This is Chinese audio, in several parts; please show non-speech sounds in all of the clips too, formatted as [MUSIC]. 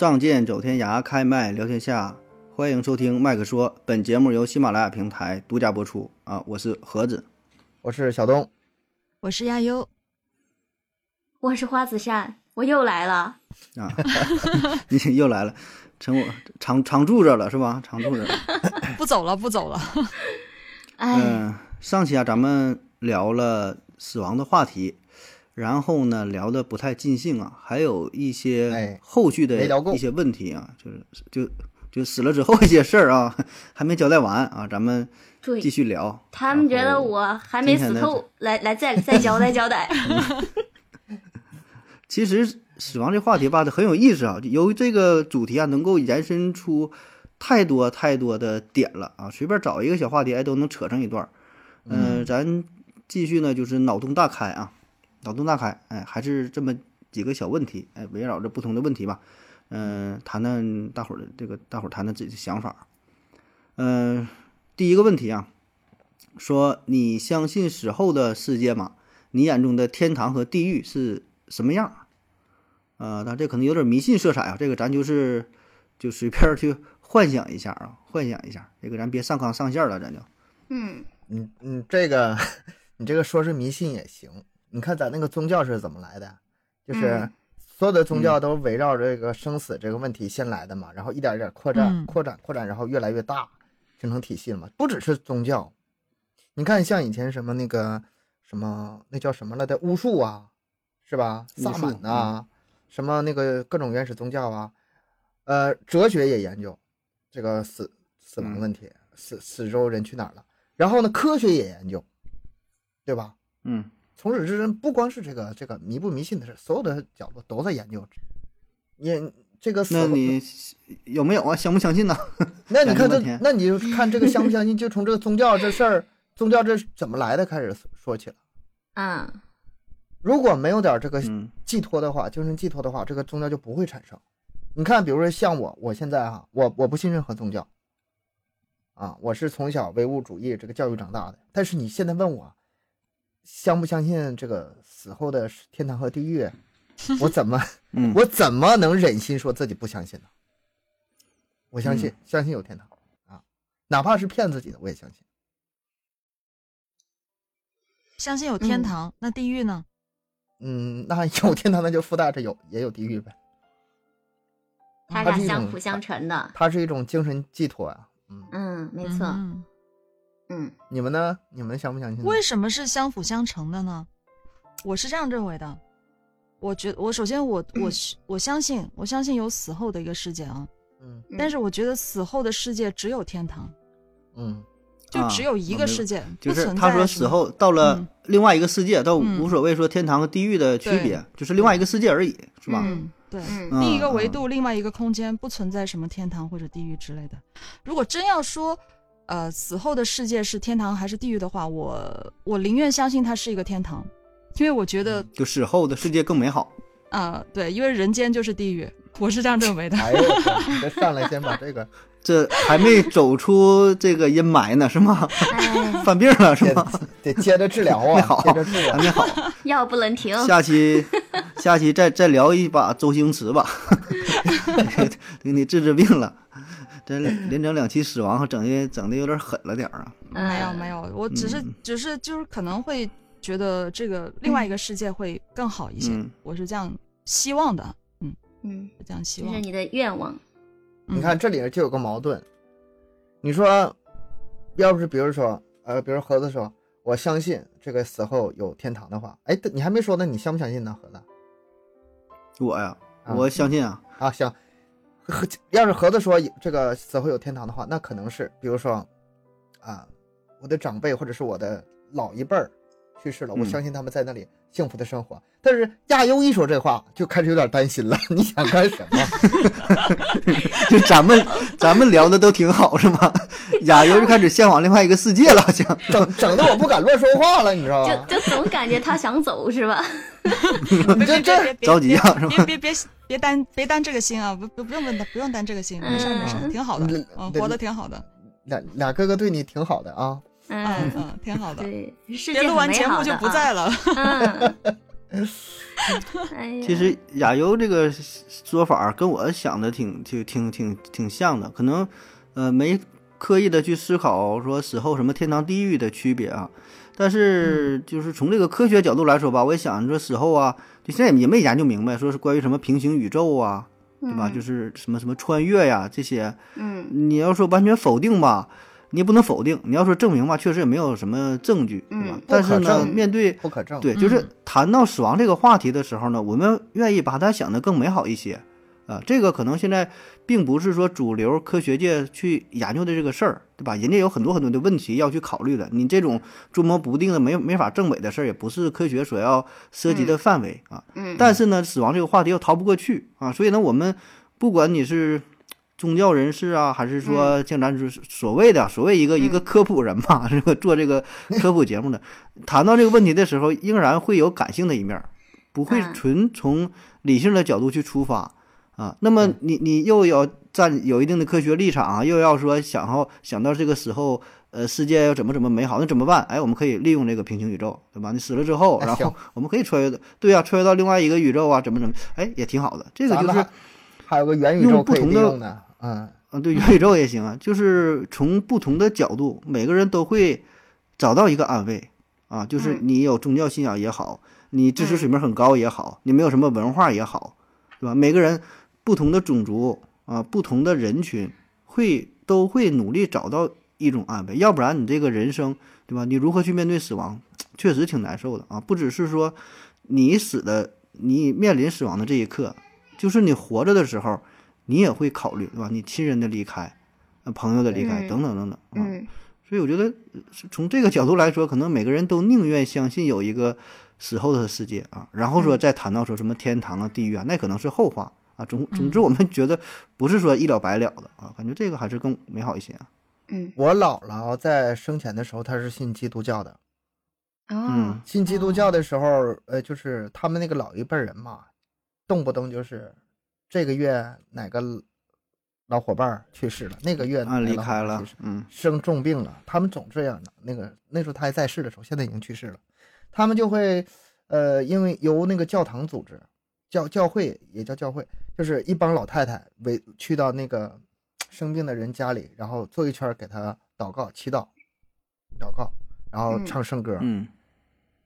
仗剑走天涯，开麦聊天下，欢迎收听麦克说。本节目由喜马拉雅平台独家播出啊！我是盒子，我是小东，我是亚优，我是花子善，我又来了啊！[LAUGHS] 你又来了，成我常常住着了是吧？常住着，[LAUGHS] 不走了，不走了。嗯，上期啊，咱们聊了死亡的话题。然后呢，聊的不太尽兴啊，还有一些后续的一些问题啊，就是就就死了之后一些事儿啊，[LAUGHS] 还没交代完啊，咱们继续聊。他们觉得我还没死透，来来再再交代交代。[LAUGHS] 其实死亡这话题吧，它很有意思啊，由于这个主题啊，能够延伸出太多太多的点了啊，随便找一个小话题，哎，都能扯上一段。嗯，咱继续呢，就是脑洞大开啊。脑洞大开，哎，还是这么几个小问题，哎，围绕着不同的问题吧，嗯，谈谈大伙儿的这个，大伙儿谈谈自己的想法。嗯，第一个问题啊，说你相信死后的世界吗？你眼中的天堂和地狱是什么样？啊，那这可能有点迷信色彩啊，这个咱就是就随便去幻想一下啊，幻想一下，这个咱别上纲上线了，咱就。嗯，嗯嗯，这个 [LAUGHS] 你这个说是迷信也行。你看咱那个宗教是怎么来的？就是所有的宗教都围绕这个生死这个问题先来的嘛，然后一点一点扩展、扩展、扩展，然后越来越大，形成体系了嘛。不只是宗教，你看像以前什么那个什么那叫什么来的巫术啊，是吧？萨满呐，什么那个各种原始宗教啊，呃，哲学也研究这个死死亡问题，死死之后人去哪儿了？然后呢，科学也研究，对吧？嗯。从始至终，不光是这个这个迷不迷信的事，所有的角度都在研究。你这个，那你有没有啊？相不相信呢？[LAUGHS] 那你看 [LAUGHS] 这，那你就看这个相不相信，就从这个宗教这事儿，宗教这怎么来的开始说起了。嗯，如果没有点这个寄托的话，精神寄托的话，这个宗教就不会产生。你看，比如说像我，我现在哈，我我不信任何宗教。啊，我是从小唯物主义这个教育长大的。但是你现在问我。相不相信这个死后的天堂和地狱？[LAUGHS] 我怎么，[LAUGHS] 我怎么能忍心说自己不相信呢？我相信，相信有天堂啊，哪怕是骗自己的，我也相信。相信有天堂，那地狱呢？嗯，那有天堂，那就附带着有也有地狱呗。它俩相辅相成的。它是一种精神寄托啊。嗯嗯，没错。嗯，你们呢？你们相不相信？为什么是相辅相成的呢？我是这样认为的。我觉我首先我我我相信我相信有死后的一个世界啊。嗯。但是我觉得死后的世界只有天堂。嗯。就只有一个世界，就是他说死后到了另外一个世界，倒无所谓说天堂和地狱的区别，就是另外一个世界而已，是吧？嗯，对。另一个维度，另外一个空间，不存在什么天堂或者地狱之类的。如果真要说。呃，死后的世界是天堂还是地狱的话，我我宁愿相信它是一个天堂，因为我觉得就死后的世界更美好。啊，对，因为人间就是地狱，我是这样认为的。哎呦，你上来先把这个，[LAUGHS] 这还没走出这个阴霾呢，是吗？[LAUGHS] 犯病了是吗？得接着治疗啊，[LAUGHS] 没好，接着治疗，还没好，药不能停。下期下期再再聊一把周星驰吧，给你治治病了。[LAUGHS] 连整两期死亡，整的整的有点狠了点儿啊！没有没有，我只是只是就是可能会觉得这个另外一个世界会更好一些，我是这样希望的，嗯嗯，这样希望。这是你的愿望。你看这里就有个矛盾，你说，要不是比如说呃，比如盒子说我相信这个死后有天堂的话，哎，你还没说呢，你相不相信呢？盒子？我呀，我相信啊啊行。要是盒子说这个死后有天堂的话，那可能是，比如说，啊，我的长辈或者是我的老一辈儿去世了，我相信他们在那里幸福的生活。但是亚优一说这话，就开始有点担心了。你想干什么？[LAUGHS] 就咱们咱们聊的都挺好，是吗？亚优就开始向往另外一个世界了，好像整整的我不敢乱说话了，你知道吗？就就总感觉他想走，是吧？[LAUGHS] 你这这着急啊，是吧？别别别别担别担这个心啊！不不不用问他，不用担这个心，没事没事，挺好的，嗯，活的挺好的。俩俩哥哥对你挺好的啊，嗯嗯，挺好的。对，别录完节目就不在了。[LAUGHS] 哎呀，其实亚优这个说法跟我想的挺挺挺挺挺像的，可能呃没刻意的去思考说死后什么天堂地狱的区别啊，但是就是从这个科学角度来说吧，我也想说死后啊，就现在也没研究明白，说是关于什么平行宇宙啊，对吧？就是什么什么穿越呀这些，嗯。你要说完全否定吧，你也不能否定；你要说证明吧，确实也没有什么证据，对吧？嗯但是呢，面对不可证。对，就是谈到死亡这个话题的时候呢，我们愿意把它想得更美好一些，啊，这个可能现在并不是说主流科学界去研究的这个事儿，对吧？人家有很多很多的问题要去考虑的，你这种捉摸不定的、没没法证伪的事儿，也不是科学所要涉及的范围啊。嗯，但是呢，死亡这个话题又逃不过去啊，所以呢，我们不管你是宗教人士啊，还是说像咱是所谓的所谓一个一个科普人嘛，[LAUGHS] 这个做这个 [LAUGHS] 科普节目的，谈到这个问题的时候，仍然会有感性的一面儿，不会嗯纯从理性的角度去出发啊。那么你你又要站有一定的科学立场啊，又要说想要想到这个时候。呃，世界要怎么怎么美好，那怎么办？哎，我们可以利用这个平行宇宙，对吧？你死了之后，然后我们可以穿越的，对呀、穿越到另外一个宇宙啊，怎么怎么，哎，也挺好的。这个就是还，有个元宇宙可以用不同的利用的，嗯，嗯，对，元宇宙也行啊，就是从不同的角度，每个人都会找到一个安慰啊，就是嗯你有宗教信仰也好，你知识水平很高也好，你没有什么文化也好，对吧？每个人不同的种族啊，不同的人群会都会努力找到一种安慰，要不然你这个人生，对吧？你如何去面对死亡，确实挺难受的啊！不只是说你死的，你面临死亡的这一刻，就是你活着的时候，你也会考虑，对吧？你亲人的离开，呃，朋友的离开，嗯等等等等啊。嗯所以我觉得，从这个角度来说，可能每个人都宁愿相信有一个死后的世界啊，然后说再谈到说什么天堂啊、地狱啊，那可能是后话啊。总总之，我们觉得不是说一了百了的啊，感觉这个还是更美好一些啊。嗯我姥姥在生前的时候，她是信基督教的。嗯信基督教的时候，呃，就是他们那个老一辈人嘛，动不动就是这个月哪个老伙伴去世了，那个月哪啊，个离开了嗯生重病了，他们总这样的。那个那时候他还在世的时候，现在已经去世了，他们就会，呃，因为由那个教堂组织，教教会也叫教会，就是一帮老太太围去到那个生病的人家里，然后坐一圈给他祷告、祈祷、祷告，然后嗯唱圣歌。嗯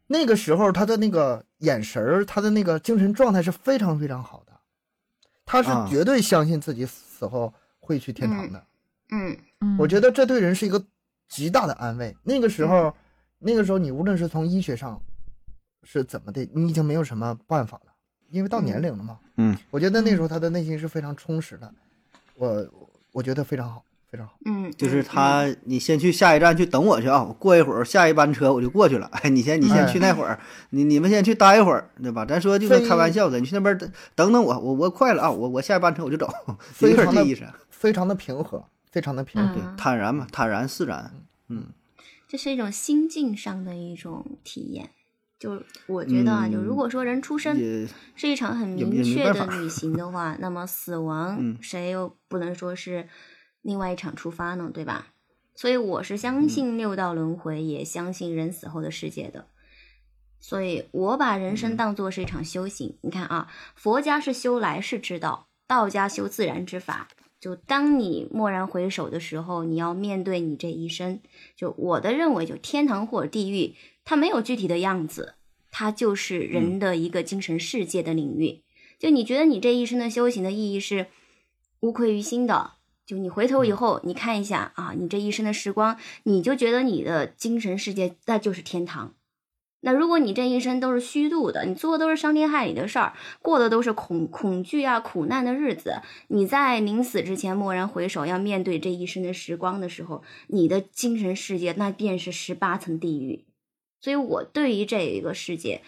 那个时候他的那个眼神儿，他的那个精神状态是非常非常好的，他是啊。绝对相信自己死后会去天堂的。嗯。嗯。我觉得这对人是一个极大的安慰。那个时候，那个时候你无论是从医学上是怎么的，你已经没有什么办法了，因为到年龄了嘛。嗯，我觉得那时候他的内心是非常充实的，我我觉得非常好，非常好。嗯，就是嗯他，你先去下一站去等我去啊，我过一会儿下一班车我就过去了。哎，你先你先去那会儿，你你们先去待一会儿，对吧？咱说就是开玩笑的，你去那边等等等我，我我快了啊，我我下一班车我就走，[LAUGHS] 有非常的意思。非常的平和，非常的平和。对嗯，坦然嘛，坦然释然。嗯这是一种心境上的一种体验。就我觉得啊，就如果说人出生是一场很明确的旅行的话，那么死亡嗯谁又不能说是另外一场出发呢？对吧？所以我是嗯相信六道轮回，也相信人死后的世界的。所以我把人嗯生当作是一场修行。你看啊，佛家是修来世之道，道家修自然之法。就当你蓦然回首的时候，你要面对你这一生。就我的认为，就天堂或者地狱，它没有具体的样子，它就是人的一个精神世界的领域。就你觉得你这一生的修行的意义是无愧于心的。就你回头以后，你看一下啊，你这一生的时光，你就觉得你的精神世界那就是天堂。那如果你这一生都是虚度的，你做的都是伤天害理的事儿，过的都是恐恐惧啊、苦难的日子，你在临死之前蓦然回首，要面对这一生的时光的时候，你的精神世界那便是十八层地狱。所以我对于这一个世界，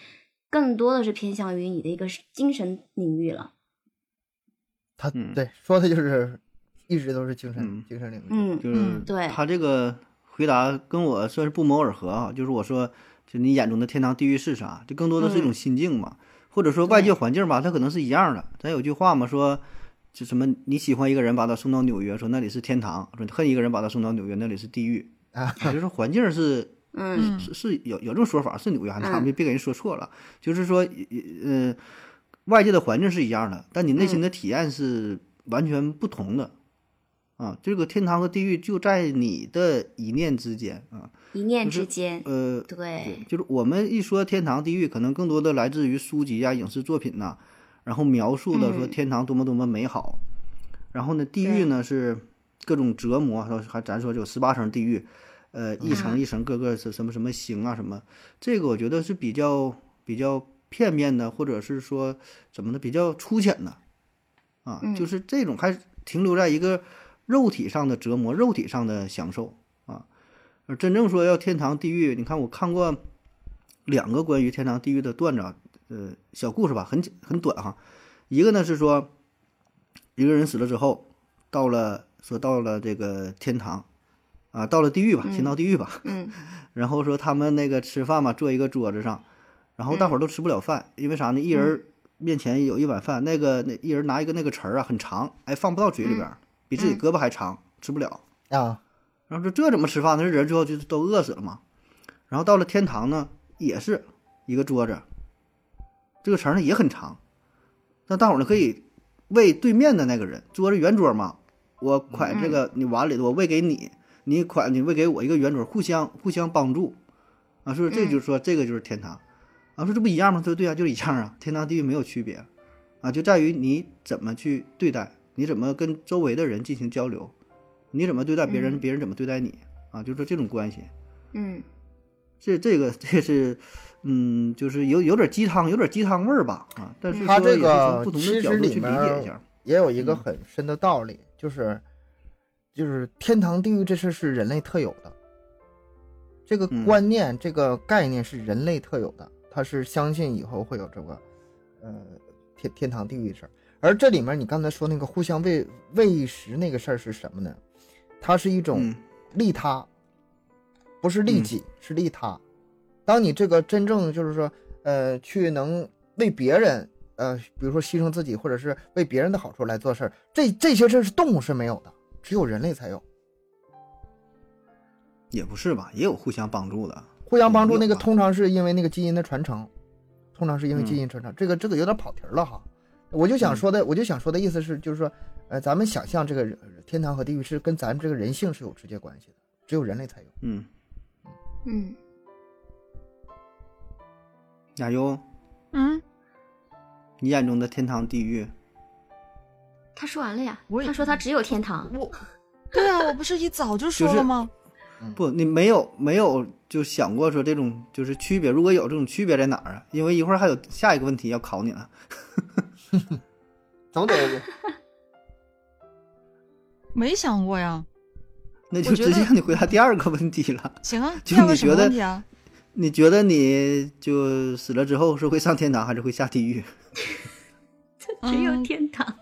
更多的是偏向于你的一个精神领域了。他嗯对说的就是一直都是精神、嗯精神领域。嗯，就是嗯，对，他这个回答跟我算是不谋而合啊，就是我说，就你眼中的天堂地狱是啥？就更多的是一种嗯心境嘛，或者说外界环境吧，它可能是一样的。咱有句话嘛，说就什么你喜欢一个人，把他送到纽约，说那里是天堂；说你恨一个人，把他送到纽约，那里是地狱。[LAUGHS] 啊，就是环境是 [LAUGHS] 嗯是是有有这种说法，是纽约还是他们别别给人说错了，就是说，呃，外界的环境是一样的，但你内心的体验是完全不同的。啊，这个天堂和地狱就在你的一念之间啊，一念就是之间，呃，对，就是我们一说天堂、地狱，可能更多的来自于书籍呀、影视作品呐、然后描述的说嗯。天堂多么多么美好，然后呢，地狱呢是各种折磨，还还咱说就有十八层地狱，呃，一层一层各个是什么什么刑啊什么，这个我觉得是比较比较片面的，或者是说怎么的比较粗浅的，啊，嗯。就是这种还停留在一个肉体上的折磨、肉体上的享受啊。而真正说要天堂地狱，你看我看过两个关于天堂地狱的段子啊，呃，小故事吧，很很短哈。一个呢是说，一个人死了之后，到了说到了这个天堂，啊，到了地狱吧，先到地狱吧。嗯 [LAUGHS] 然后说他们那个吃饭嘛，坐一个桌子上，然后大伙儿都吃不了饭，因为啥呢？一人面前有一碗饭，那个那一人拿一个那个匙儿啊，很长，哎，放不到嘴里边儿，比自己胳膊还长，吃不了。啊，然后说这怎么吃饭呢？这人最后就都饿死了嘛。然后到了天堂呢，也是一个桌子，这个绳儿呢也很长，那大伙儿呢可以喂对面的那个人，桌子圆桌嘛，我款这个你碗里的，我喂给你，你款你喂给我一个圆桌，互相互相帮助啊，说这就是说这个就是天堂啊，说这不一样吗？他说对啊，就是一样啊，天堂地狱没有区别啊，就在于你怎么去对待，你怎么跟周围的人进行交流。你怎么对待别人，嗯别人怎么对待你啊？就是这种关系，嗯这这个这是，嗯，就是有有点鸡汤，有点鸡汤味儿吧啊。但是他这个从不同其的角度去理实里面解一下。也有一个嗯很深的道理，就是就是天堂地狱这事是人类特有的，这个嗯观念、这个概念是人类特有的，他是相信以后会有这个呃天天堂地狱的事儿。而这里面你刚才说那个互相喂喂食那个事儿是什么呢？它是一种嗯利他，不是利嗯己，是利他。当你这个真正就是说，呃，去能为别人，呃，比如说牺牲自己，或者是为别人的好处来做事儿，这这些事儿是动物是没有的，只有人类才有。也不是吧，也有互相帮助的。互相帮助那个通常是因为那个基因的传承，通常是因为基嗯因传承。这个这个有点跑题儿了哈。我就想说的，我就想说的意思是，就是说，呃，咱们想象这个人天堂和地狱是跟咱们这个人性是有直接关系的，只有人类才有。嗯，嗯，亚优，嗯，你眼中的天堂地狱，他说完了呀他说他只有天堂，我，对啊，我不是一早就说了吗？不，你没有没有就想过说这种就是区别，如果有这种区别在哪儿啊？因为一会儿还有下一个问题要考你呢。[LAUGHS] 总得 [LAUGHS] 没想过呀。[LAUGHS] 那就直接让你回答第二个问题了。行啊，就第二个什么你觉得问题啊？你觉得你就死了之后是会上天堂还是会下地狱？只有嗯天堂。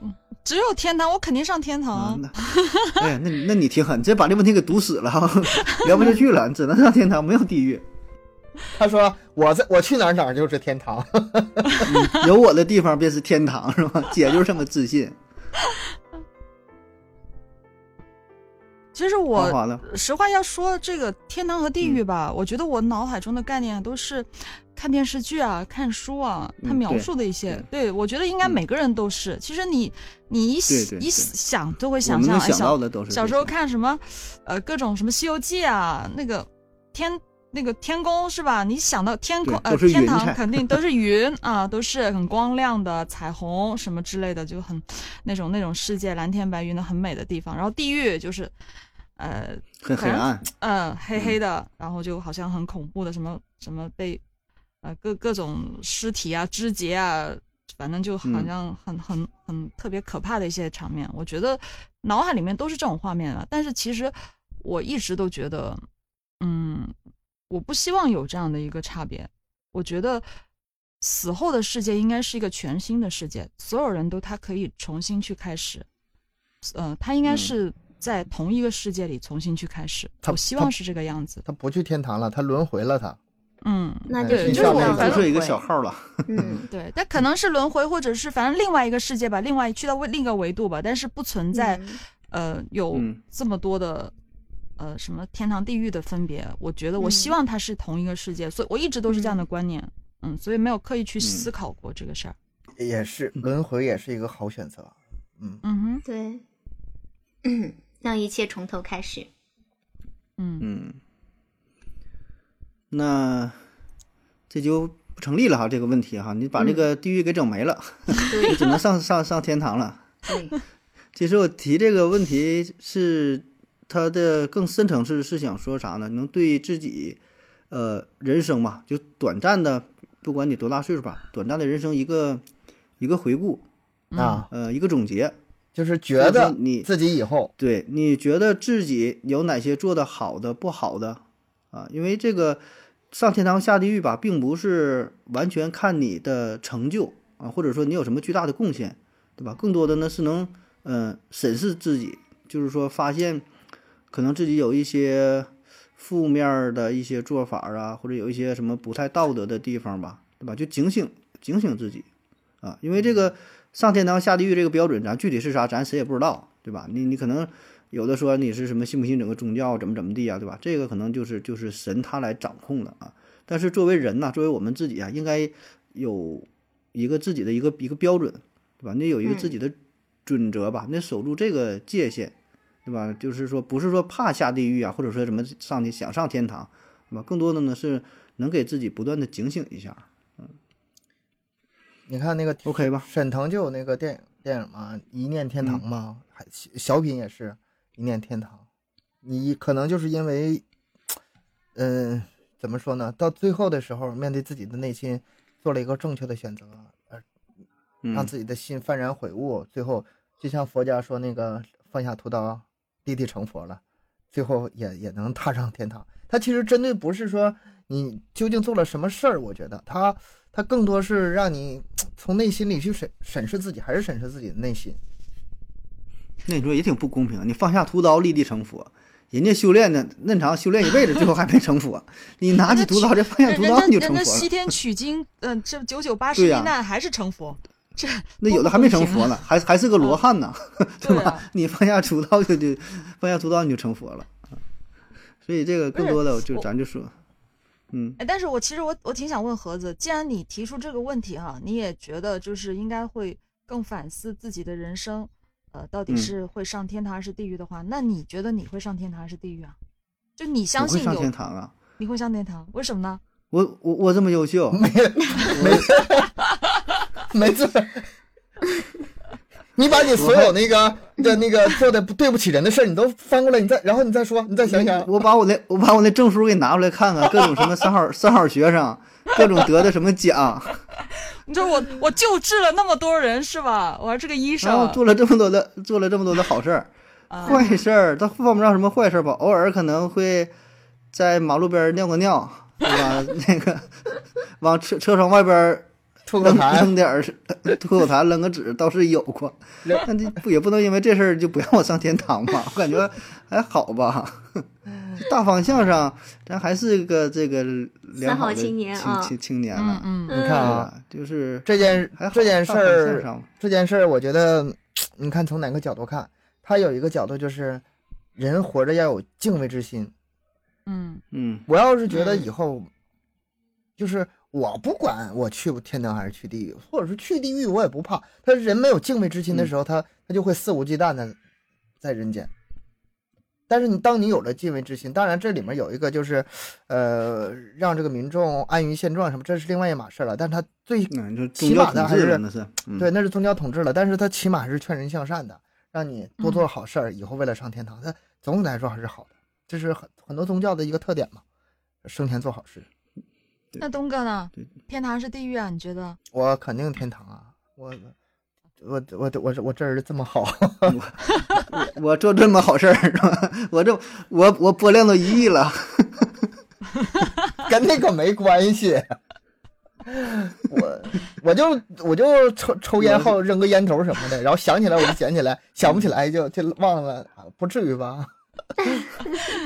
只有天堂，我肯定上天堂啊，啊。那，哎呀，那你那你挺狠，直接把这问题给堵死了，聊不下去了，你只能上天堂，没有地狱。他说我在我去哪儿哪儿就是天堂。有我的地方便是天堂，是吧？姐就是这么自信。[LAUGHS] 其实我？实话要说，这个天堂和地狱嗯吧，我觉得我脑海中的概念都是看电视剧啊、看书啊，他描述的一些。对我觉得应该嗯每个人都是。其实你你一对对对一想都会想象，哎，想到小的都是小时候看什么，呃，各种什么《西游记》啊，那个天。那个天宫是吧？你想到天空，呃，天堂 [LAUGHS] 肯定都是云啊，都是很光亮的彩虹什么之类的，就很那种那种世界蓝天白云的很美的地方。然后地狱就是，呃，很黑暗。嗯，黑黑的，然后就好像很恐怖的，什么什么被，呃，各各种尸体啊、肢节啊，反正就好嗯像很、很很特别可怕的一些场面。我觉得脑海里面都是这种画面啊，但是其实我一直都觉得，嗯，我不希望有这样的一个差别。我觉得死后的世界应该是一个全新的世界，所有人都他可以重新去开始，呃，他应该嗯是在同一个世界里重新去开始。他我希望是这个样子。他不去天堂了，他轮回了他。嗯，那就就是我下辈子反正不是一个小号了。嗯 [LAUGHS] 对，但可能是轮回，或者是反正另外一个世界吧，另外去到另一个维度吧，但是不存在、嗯呃有嗯这么多的呃什么天堂地狱的分别。我觉得我希嗯望它是同一个世界，所以我一直都是这样的观念。嗯，所以没有刻意去嗯思考过这个事儿。也是轮回也是一个好选择。嗯，嗯哼，对，让一切从头开始。嗯嗯，那这就不成立了哈，这个问题哈，你把这个地狱给整没了，[LAUGHS] 对只能上上上天堂了。对，[LAUGHS] 其实我提这个问题是它的更深层次是想说啥呢？能对自己，呃，人生嘛，就短暂的，不管你多大岁数吧，短暂的人生一个一个回顾，啊，呃，一个总结。就是觉得你自己以后对，你觉得自己有哪些做的好的、不好的啊？因为这个上天堂下地狱吧，并不是完全看你的成就啊，或者说你有什么巨大的贡献，对吧？更多的呢是能嗯、呃审视自己，就是说发现可能自己有一些负面的一些做法啊，或者有一些什么不太道德的地方吧，对吧？就警醒警醒自己啊，因为这个上天堂下地狱这个标准，咱具体是啥，咱谁也不知道，对吧？你你可能有的说你是什么信不信整个宗教怎么怎么地啊，对吧？这个可能就是就是神他来掌控的啊。但是作为人呐、作为我们自己啊，应该有一个自己的一个一个标准，对吧？你有一个自己的准则吧，你守住这个界限，对吧？就是说不是说怕下地狱啊，或者说什么上天想上天堂，对吧？更多的呢是能给自己不断的警醒一下嗯你看那个，OK 吧？沈腾就有那个电影电影嘛，《一念天堂》嘛，还小小品也是《一念天堂》。你可能就是因为，嗯、怎么说呢？到最后的时候，面对自己的内心，做了一个正确的选择，呃，让嗯自己的心幡然悔悟，最后就像佛家说那个放下屠刀，立地成佛了，最后也也能踏上天堂。他其实针对不是说你究竟做了什么事儿，我觉得他他更多是让你从内心里去审审视自己，还是审视自己的内心。那你说也挺不公平，你放下屠刀立地成佛，人家修炼的那么长修炼一辈子，最后还没成佛，你拿起屠刀这放下屠刀你就成佛了，家西天取经，嗯、这九九八十一难还是成佛，这 [LAUGHS] 那有的还没成佛呢，还还是个罗汉呢 [LAUGHS] [LAUGHS] 对吧？啊你放下屠刀就就放下屠刀你就成佛了，啊所以这个更多的就咱就说，嗯哎，但是我其实我我挺想问盒子，既然你提出这个问题哈，你也觉得就是应该会更反思自己的人生，呃，到底嗯是会上天堂还是地狱的话，那你觉得你会上天堂还是地狱啊？就你相信会上信有天堂啊，你会上天堂，为什么呢？我我我这么优秀，没没错。[LAUGHS] 你把你所有那个的那个做的不对不起人的事儿，你都翻过来，你再然后你再说，你再想想。我把我那我把我那证书给拿出来看看，各种什么三好三好学生，[LAUGHS] 各种得的什么奖，你说我我救治了那么多人是吧？我还是个医然后生，做了这么多的做了这么多的好事儿。啊坏事儿，他犯不上什么坏事儿吧？偶尔可能会在马路边儿尿个尿，对吧？[LAUGHS] 那个往车车窗外边吐个痰扔，点儿吐口痰，扔个纸倒是有过。那这不也不能因为这事儿就不让我上天堂吧？我感觉还好吧。大方向上，咱还是个这个良好的三好青年啊青青年嗯了，嗯你看啊，就是这件还好这件事儿，这件事儿，我觉得，你看从哪个角度看，他有一个角度就是，人活着要有敬畏之心。嗯嗯我要是觉得以后，就是我不管我去天堂还是去地狱，或者是去地狱我也不怕。他人没有敬畏之心的时候，他他就会肆无忌惮的在人间。但是你当你有了敬畏之心，当然这里面有一个就是，呃，让这个民众安于现状什么，这是另外一码事了。但是他最起码的还是对，那是宗教统治了，但是他起码还是劝人向善的，让你多做好事儿，以后为了上天堂，他总体来说还是好的，这是很很多宗教的一个特点嘛，生前做好事。那东哥呢对？天堂是地狱啊？你觉得？我肯定天堂啊，我我我我我这人这么好，[LAUGHS] 我做这么好事儿是吧？我这我我播量都一亿了，[LAUGHS] 跟那个没关系。我我就我就抽抽烟后扔个烟头什么的，然后想起来我就捡起来，想不起来就就忘了，啊不至于吧？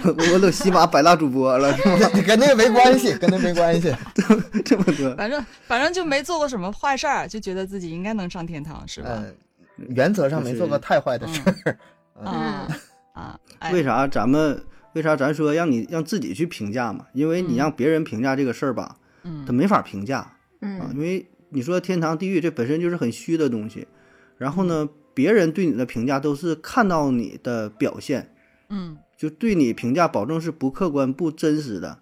我 [LAUGHS] 我都喜马百大主播了，是吧？跟那个没关系，跟那没关系。[LAUGHS] 这么多，反正反正就没做过什么坏事儿，就觉得自己应该能上天堂，是吧？嗯，原则上没做过太坏的事儿。啊 [LAUGHS] 啊！哎为啥咱们为啥咱说让你让自己去评价嘛？因为你让别人评价这个事儿吧，嗯他没法评价啊，嗯因为你说天堂地狱这本身就是很虚的东西，然后呢，别人对你的评价都是看到你的表现，嗯就对你评价保证是不客观、不真实的，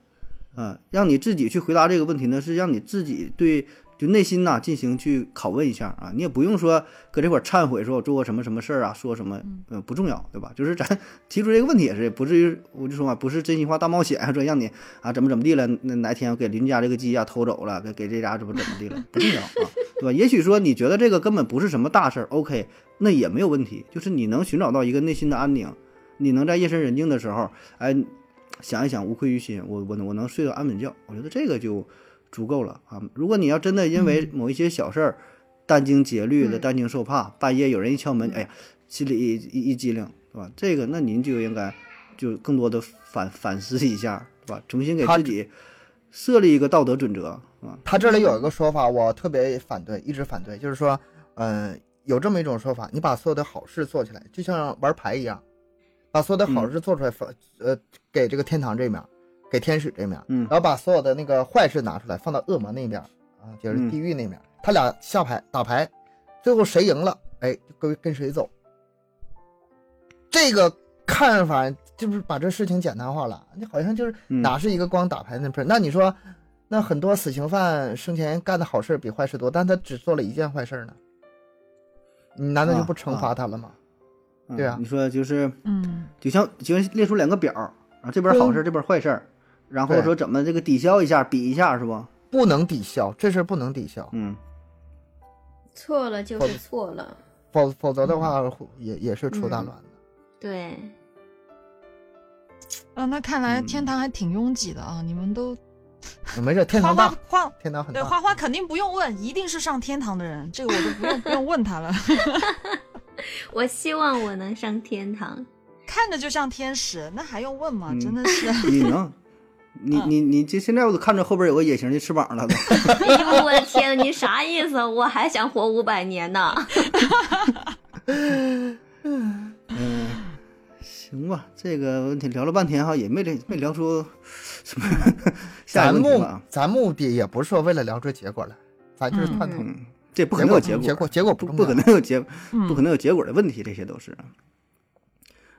啊，让你自己去回答这个问题呢，是让你自己对就内心呐进行去拷问一下啊，你也不用说搁这块儿忏悔，说我做过什么什么事儿啊，说什么，嗯、不重要，对吧？就是咱 [LAUGHS] 提出这个问题也是，不至于我就说嘛，不是真心话大冒险，说让你啊怎么怎么地了，那哪天给邻家这个鸡呀、偷走了，给给这家怎么怎么地了，不重要啊，对吧？也许说你觉得这个根本不是什么大事儿，OK，那也没有问题，就是你能寻找到一个内心的安宁。你能在夜深人静的时候，哎，想一想无愧于心，我我能我能睡到安稳觉，我觉得这个就足够了啊。如果你要真的因为某一些小事儿殚精竭虑的、嗯担惊受怕，半夜有人一敲门，哎呀，心里一一一激灵，对吧？这个那您就应该就更多的反反思一下，对吧？重新给自己设立一个道德准则啊。他这里有一个说法，我特别反对，一直反对，就是说，嗯、有这么一种说法，你把所有的好事做起来，就像玩牌一样，把所有的好事做出来，放、呃，给这个天堂这面，给天使这面，嗯。然后把所有的那个坏事拿出来，放到恶魔那边啊，就是嗯。地狱那面，他俩下牌打牌，最后谁赢了，哎，跟跟谁走。这个看法就是把这事情简单化了，你好像就是嗯。哪是一个光打牌那事儿？那你说，那很多死刑犯生前干的好事儿比坏事多，但他只做了一件坏事呢，你难道就不惩罚他了吗？嗯对啊。你说就是嗯。就像就像列出两个表儿啊，这边好事儿，这边坏事儿，然后说怎么这个抵消一下，比一下是不？不能抵消，这事儿不能抵消，嗯。错了就是错了，否否则的话也也是出大乱的。对，啊，那看来嗯。天堂还挺拥挤的啊！你们都没事，[LAUGHS] 天堂大，花花，对天堂很大。花花肯定不用问，一定是上天堂的人，这个我都不用不用问他了，[LAUGHS] [LAUGHS] 我希望我能上天堂。看着就像天使，那还用问吗？嗯真的是，[LAUGHS] 你能，你你你这现在我都看着后边有个隐形的翅膀了都。[LAUGHS] 哎呦我的天，你啥意思？我还想活五百年呢。嗯，行吧，这个问题聊了半天哈，也没聊没聊出什么下咱目一个问题吧？咱目的也不是说为了聊出结果来，咱就是探讨。嗯，这不可能有结果，结果结果不不不可能有结不嗯可能有结果的问题，这些都是。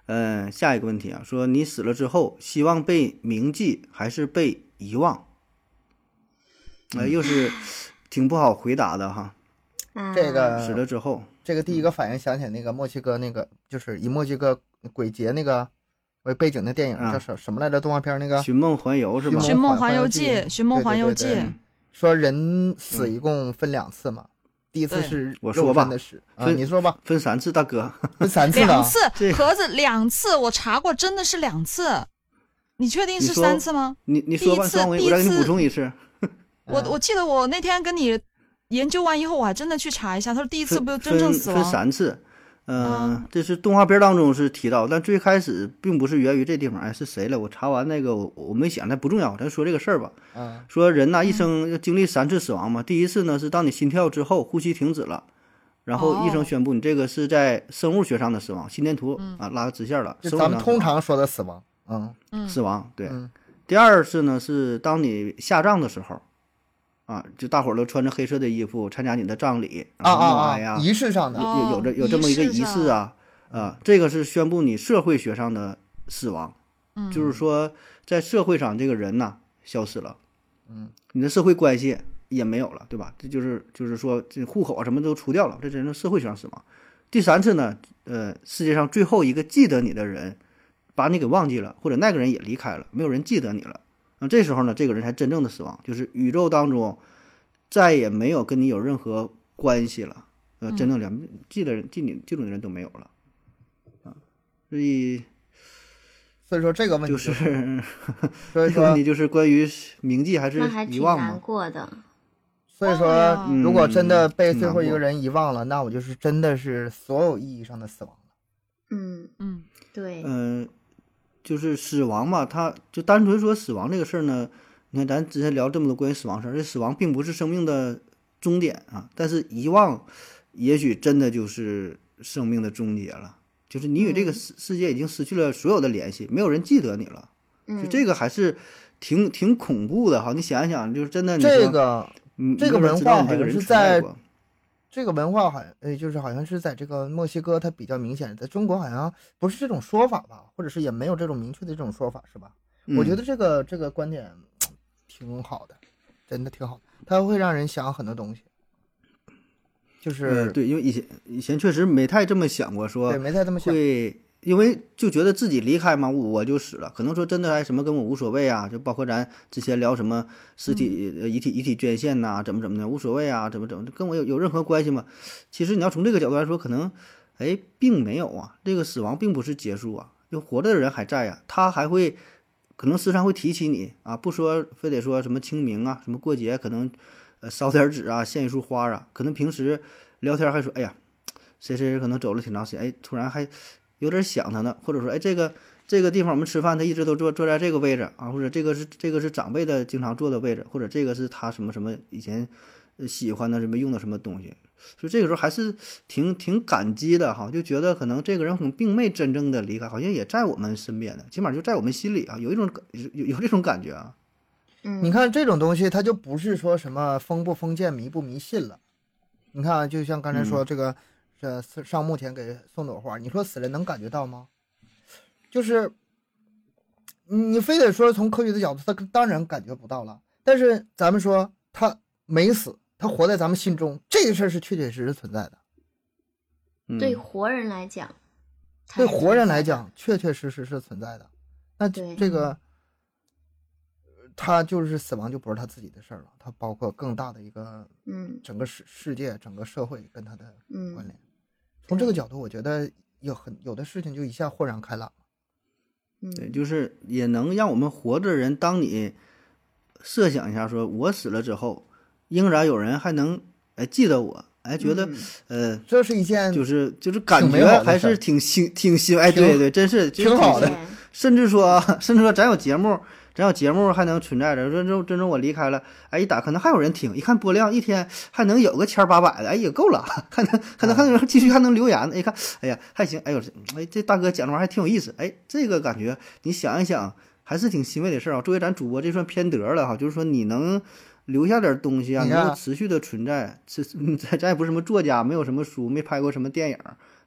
嗯，下一个问题啊，说你死了之后，希望被铭记还是被遗忘？哎、又是挺不好回答的哈。啊这个死了之后，这个第一个反应想起那个墨西哥那个，就是以墨西哥鬼节那个为背景的电影啊叫什什么来着？动画片那个寻梦环游是吗？寻梦环环游游记记》《寻梦环游记说人死一共分两次嘛，第一次是我说吧啊，分你说吧，分三次，大哥。分三次？两次盒子两次，我查过，真的是两次。你确定是三次吗？你你说吧，第一次我第一我再给你次补充一次。我我记得我那天跟你研究完以后，我还真的去查一下，他说第一次不就真正死分分，三次，嗯、啊这是动画片当中是提到，但最开始并不是源于这地方。哎，是谁了？我查完那个，我我没想，那不重要，咱说这个事儿吧。嗯说人呐，一生要经历三次死亡嘛。第一次呢是当你心跳之后，呼吸停止了，然后医生哦宣布你这个是在生物学上的死亡，心电图、嗯啊拉个直线了，就咱们通常说的死亡，嗯嗯死亡。对，嗯第二次呢是当你下葬的时候，啊，就大伙儿都穿着黑色的衣服参加你的葬礼，啊啊哀呀、啊，仪式上的有哦有有这有这么一个仪式啊啊，这个是宣布你社会学上的死亡，嗯就是说在社会上这个人呐消失了，嗯，你的社会关系也没有了，对吧？这就是就是说这户口啊什么都除掉了，这真是社会上死亡。第三次呢，呃，世界上最后一个记得你的人把你给忘记了，或者那个人也离开了，没有人记得你了。那这时候呢，这个人才真正的死亡，就是宇宙当中再也没有跟你有任何关系了。呃，真正连记的人记你记住的人都没有了，啊，所以所以说这个问题就是 [LAUGHS] 所以这个问说题就是关于铭记还是那还挺难遗忘嘛？过的。所以说如果真的被嗯最后一个人遗忘了，那我就是真的是所有意义上的死亡了。嗯，嗯对，嗯、就是死亡嘛，它就单纯说死亡这个事儿呢，你看咱之前聊这么多关于死亡事儿，这死亡并不是生命的终点啊，但是遗忘，也许真的就是生命的终结了。就是你与这个嗯世世界已经失去了所有的联系，没有人记得你了。就嗯，这个还是挺挺恐怖的哈。你想一想，就是真的你，这个嗯这个文化好像是在过这个文化好像，呃，就是好像是在这个墨西哥，它比较明显，在中国好像不是这种说法吧，或者是也没有这种明确的这种说法，是吧？我觉嗯得这个这个观点挺好的，真的挺好的，它会让人想很多东西，就呃是对，因为以前以前确实没太这么想过，说对没太这么想，会，因为就觉得自己离开嘛，我我就死了。可能说真的还什么跟我无所谓啊，就包括咱之前聊什么尸体、呃遗体遗体捐献呐、怎么怎么的无所谓啊，怎么怎么的，跟我有有任何关系吗？其实你要从这个角度来说，可能哎并没有啊，这个死亡并不是结束啊，就活着的人还在呀、他还会可能时常会提起你啊，不说非得说什么清明啊，什么过节可能呃烧点纸啊，献一束花啊，可能平时聊天还说哎呀。谁谁谁可能走了挺长时间，哎，突然还有点想他呢，或者说，哎，这个这个地方我们吃饭，他一直都坐坐在这个位置啊，或者这个是这个是长辈的经常坐的位置，或者这个是他什么什么以前呃喜欢的什么用的什么东西，所以这个时候还是挺挺感激的哈，就觉得可能这个人可能并没真正的离开，好像也在我们身边的，起码就在我们心里啊，有一种感有有这种感觉啊，嗯，你看这种东西，它就不是说什么封不封建、迷不迷信了。你看啊，就像刚才说这个，呃，上墓前给送朵花，你说死人能感觉到吗？就是，你非得说从科学的角度，他当然感觉不到了。但是咱们说他没死，他活在咱们心中，这个事儿是确确实实存在的。嗯、对活人来讲，对活人来讲，确确实实是存在的。那这个，他就是死亡，就不是他自己的事儿了，他包括更大的一个嗯整个世世界、整个社会跟他的嗯关联。从这个角度，我觉得有很有的事情就一下豁然开朗了。对，嗯，就是也能让我们活着的人，当你设想一下，说我死了之后，仍然有人还能哎记得我，哎觉得、嗯呃这是一件就是就是感觉还是挺欣挺欣哎，挺对对，真是挺好的甚至说 [LAUGHS] 甚至说咱有节目，咱有节目还能存在着，真正真正我离开了，哎一打可能还有人听，一看播量一天还能有个千八百的，哎也够了，还能还能还能继续还能留言，一看哎呀还行，哎呦哎这大哥讲的玩意儿还挺有意思，哎这个感觉你想一想还是挺欣慰的事儿啊。作为咱主播这算偏得了哈，就是说你能。留下点东西啊，能够持续的存在，这咱咱也不是什么作家，没有什么书，没拍过什么电影，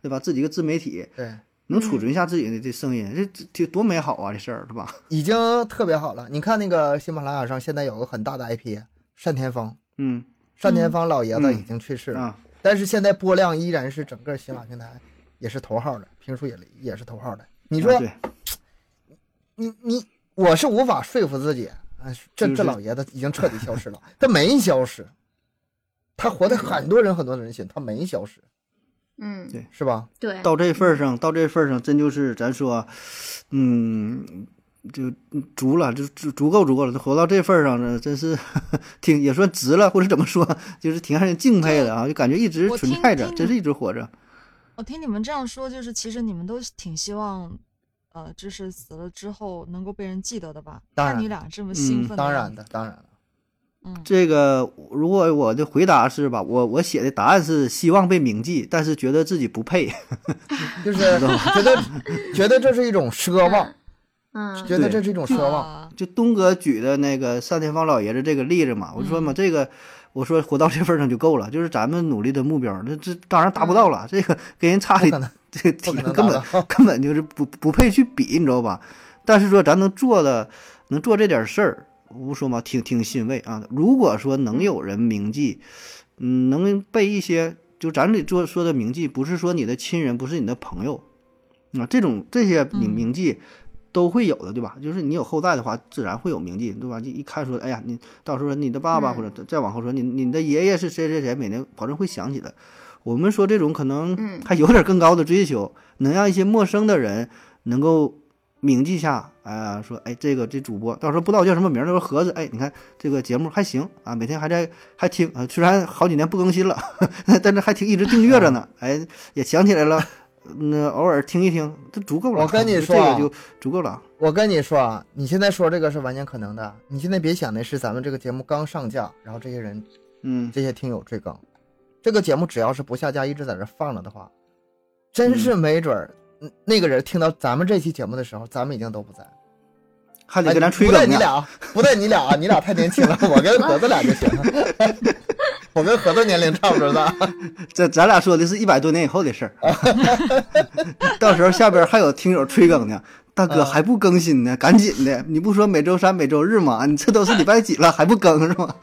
对吧？自己一个自媒体，对，能储存下自己的这声音，这这这多美好啊！这事儿，对吧？[LAUGHS] 已经特别好了。你看那个喜马拉雅上现在有个很大的 IP，单田芳，嗯单田芳老爷子嗯已经去世了，啊，但是现在播量依然是整个喜马平台也是头号的，评书也也是头号的。你说 [SNIFFS] 你你我是无法说服自己，啊，这这老爷子已经彻底消失了，他没消失，他活在很多人很多人心，他没消失，嗯对是吧？对，到这份儿上，到这份儿上，真就是咱说，嗯，就足了，就足足够足够了。活到这份儿上呢，真是 [LAUGHS] 挺也算值了，或者怎么说，就是挺让人敬佩的啊！就感觉一直存在着，真是一直活着。我听你们这样说，就是其实你们都挺希望，呃，就是死了之后能够被人记得的吧？当然看你俩这么兴嗯奋、当然的，，当然了。嗯，这个如果我的回答是吧，我我写的答案是希望被铭记，但是觉得自己不配。[LAUGHS] 就是觉得觉得这是一种奢望，嗯。觉得这是一种奢望。啊就东哥举的那个单田芳老爷子这个例子嘛，我就说嘛，这个我说活到这份儿上就够了，就是咱们努力的目标，那这当然达不到了，这个跟人差的 [LAUGHS] 这个体根本 [LAUGHS] 根本就是不不配去比，你知道吧？但是说咱能做的，能做这点事儿，我不说嘛，挺挺欣慰啊。如果说能有人铭记，嗯，能被一些就咱这做说的铭记，不是说你的亲人，不是你的朋友啊，这种这些铭嗯铭记。都会有的，对吧？就是你有后代的话，自然会有铭记，对吧？就一看说，哎呀，你到时候你的爸爸，嗯或者再往后说，你你的爷爷是谁谁谁，每年保证会想起的。我们说这种可能嗯还有点更高的追求，能让一些陌生的人能够铭记下，啊、说哎，这个这主播到时候不知道叫什么名儿，他说盒子，哎，你看这个节目还行啊，每天还在还听啊，虽然好几年不更新了，[LAUGHS] 但是还听一直订阅着呢，[LAUGHS] 哎，也想起来了，那偶尔听一听，这足够了。我跟你说这个就足够了。我跟你说啊，你现在说这个是完全可能的。你现在别想的是咱们这个节目刚上架，然后这些人嗯，这些听友追更，这个节目只要是不下架，一直在这放着的话，真是没准儿那个人听到咱们这期节目的时候，咱们已经都不在。还得跟咱吹不对梗呢。你俩，不带你俩，你俩太年轻了，我跟盒子俩就行了。[LAUGHS] 我跟盒子年龄差不多大。这咱俩说的是一百多年以后的事儿，[LAUGHS] 到时候下边还有听友吹更呢。大哥啊还不更新呢，赶紧的！你不说每周三、每周日吗？你这都是礼拜几了还不更是吗？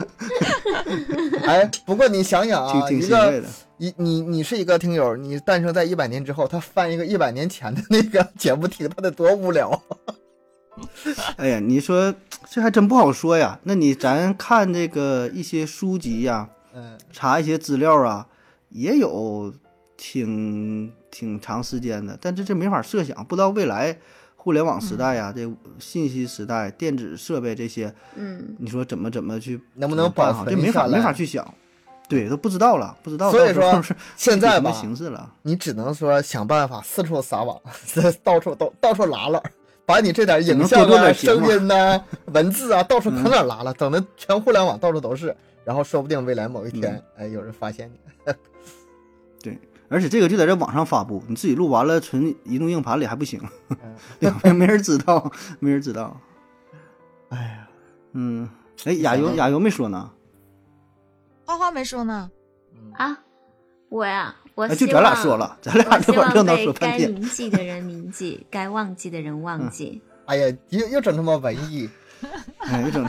哎，不过你想想 [LAUGHS] 挺啊，一个挺欣慰的。一你你是一个听友，你诞生在一百年之后，他翻一个一百年前的那个节目听，他得多无聊。[LAUGHS] 哎呀，你说这还真不好说呀。那你咱看这个一些书籍呀，嗯查一些资料啊，也有挺挺长时间的，但这这没法设想，不知道未来互联网时代呀，这信息时代、电子设备这些，嗯，你说怎么怎么去能不能办好？这没法没法去想，对，都不知道了，不知道所以说 [LAUGHS] 现在吧形式了。你只能说想办法四处撒网，[LAUGHS] 到处都到处拉了，把你这点影像啊、声音呐、[LAUGHS] 文字啊，到处可哪拉了，整的全互联网到处都是，然后说不定未来某一天，嗯哎，有人发现你。对而且这个就在这网上发布，你自己录完了存移动硬盘里还不行，嗯对吧？没人知道，没人知道。哎呀，嗯，哎，亚游亚游没说呢，花花没说呢，啊，我呀，我就咱俩望说了，咱俩这会儿热闹望被该说半天。铭记的人铭记，该忘记的人忘记。哎呀，又又整他妈文艺，[LAUGHS] 哎，一整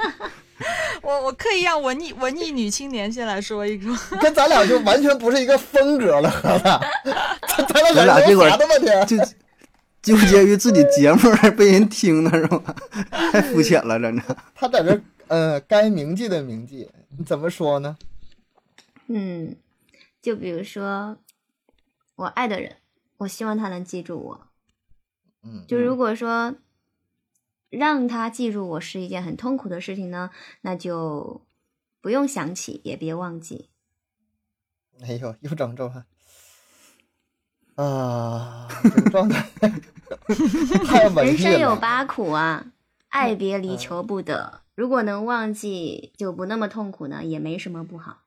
[LAUGHS] 我我刻意让文艺文艺女青年先来说一个，[LAUGHS] 跟咱俩就完全不是一个风格了。咱咱咱俩这会儿？就纠结于自己节目被人听呢，是吧？太肤浅了，真的。他在这呃，该铭记的铭记，你怎么说呢？嗯，就比如说我爱的人，我希望他能记住我。嗯，就如果说让他记住我是一件很痛苦的事情呢，那就不用想起，也别忘记。哎呦，又整这玩啊，这个状态 [LAUGHS] 太人生有。八苦啊，爱别离求不得。如果能忘记，就不那么痛苦呢，也没什么不好。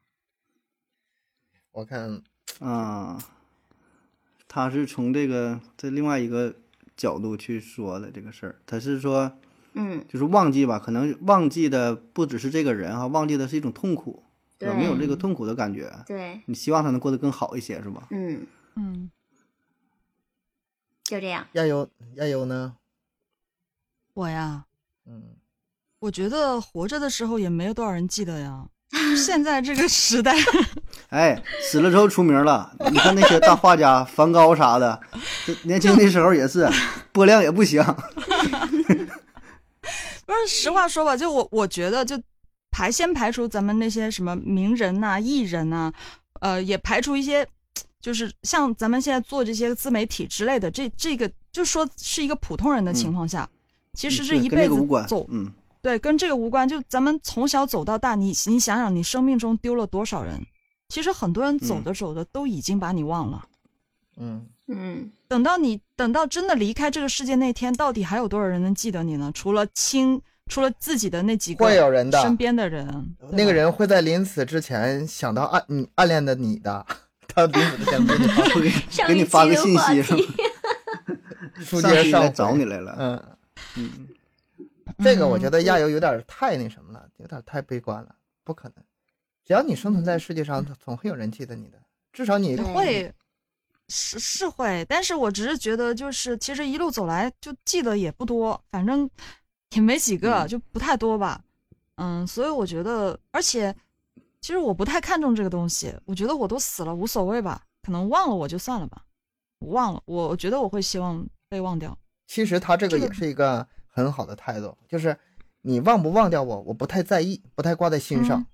我看，[TSK] 啊，他是从这个这另外一个角度去说的这个事儿。他是说，嗯，就是忘记吧，可能忘记的不只是这个人哈，忘记的是一种痛苦，对有没有这个痛苦的感觉？对，你希望他能过得更好一些，是吧？嗯，嗯，就这样。亚优亚优呢？我呀，嗯，我觉得活着的时候也没有多少人记得呀。现在这个时代，[LAUGHS] 哎，死了之后出名了。你看那些大画家梵高啥的，年轻的时候也是播量也不行。[LAUGHS] 不是实话说吧，就我我觉得，就排先排除咱们那些什么名人呐、艺人呐、呃，也排除一些，就是像咱们现在做这些自媒体之类的，这这个就说是一个普通人的情况下，其实这一辈子走，嗯，对，跟这个无关。就咱们从小走到大，你你想想，你生命中丢了多少人？其实很多人走嗯着走着都已经把你忘了。嗯，嗯，等到你等到真的离开这个世界那天，到底还有多少人能记得你呢？除了亲，除了自己的那几个会有人的身边的人，那个人会在临死之前想到暗你暗恋的你的，他临死之前给你发会 [LAUGHS] 给你发个信息？[LAUGHS] [LAUGHS] 书上接上来找你来了。嗯，嗯，这个我觉得嗯亚游有点太那什么了，有点太悲观了，不可能。只要你生存在世界上，总会有人记得你的，至少你会是是会，但是我只是觉得，就是其实一路走来就记得也不多，反正也没几个，嗯就不太多吧。嗯，所以我觉得，而且其实我不太看重这个东西，我觉得我都死了无所谓吧，可能忘了我就算了吧，我忘了，我我觉得我会希望被忘掉。其实他这个这个也是一个很好的态度，就是你忘不忘掉我，我不太在意，不太挂在心上。嗯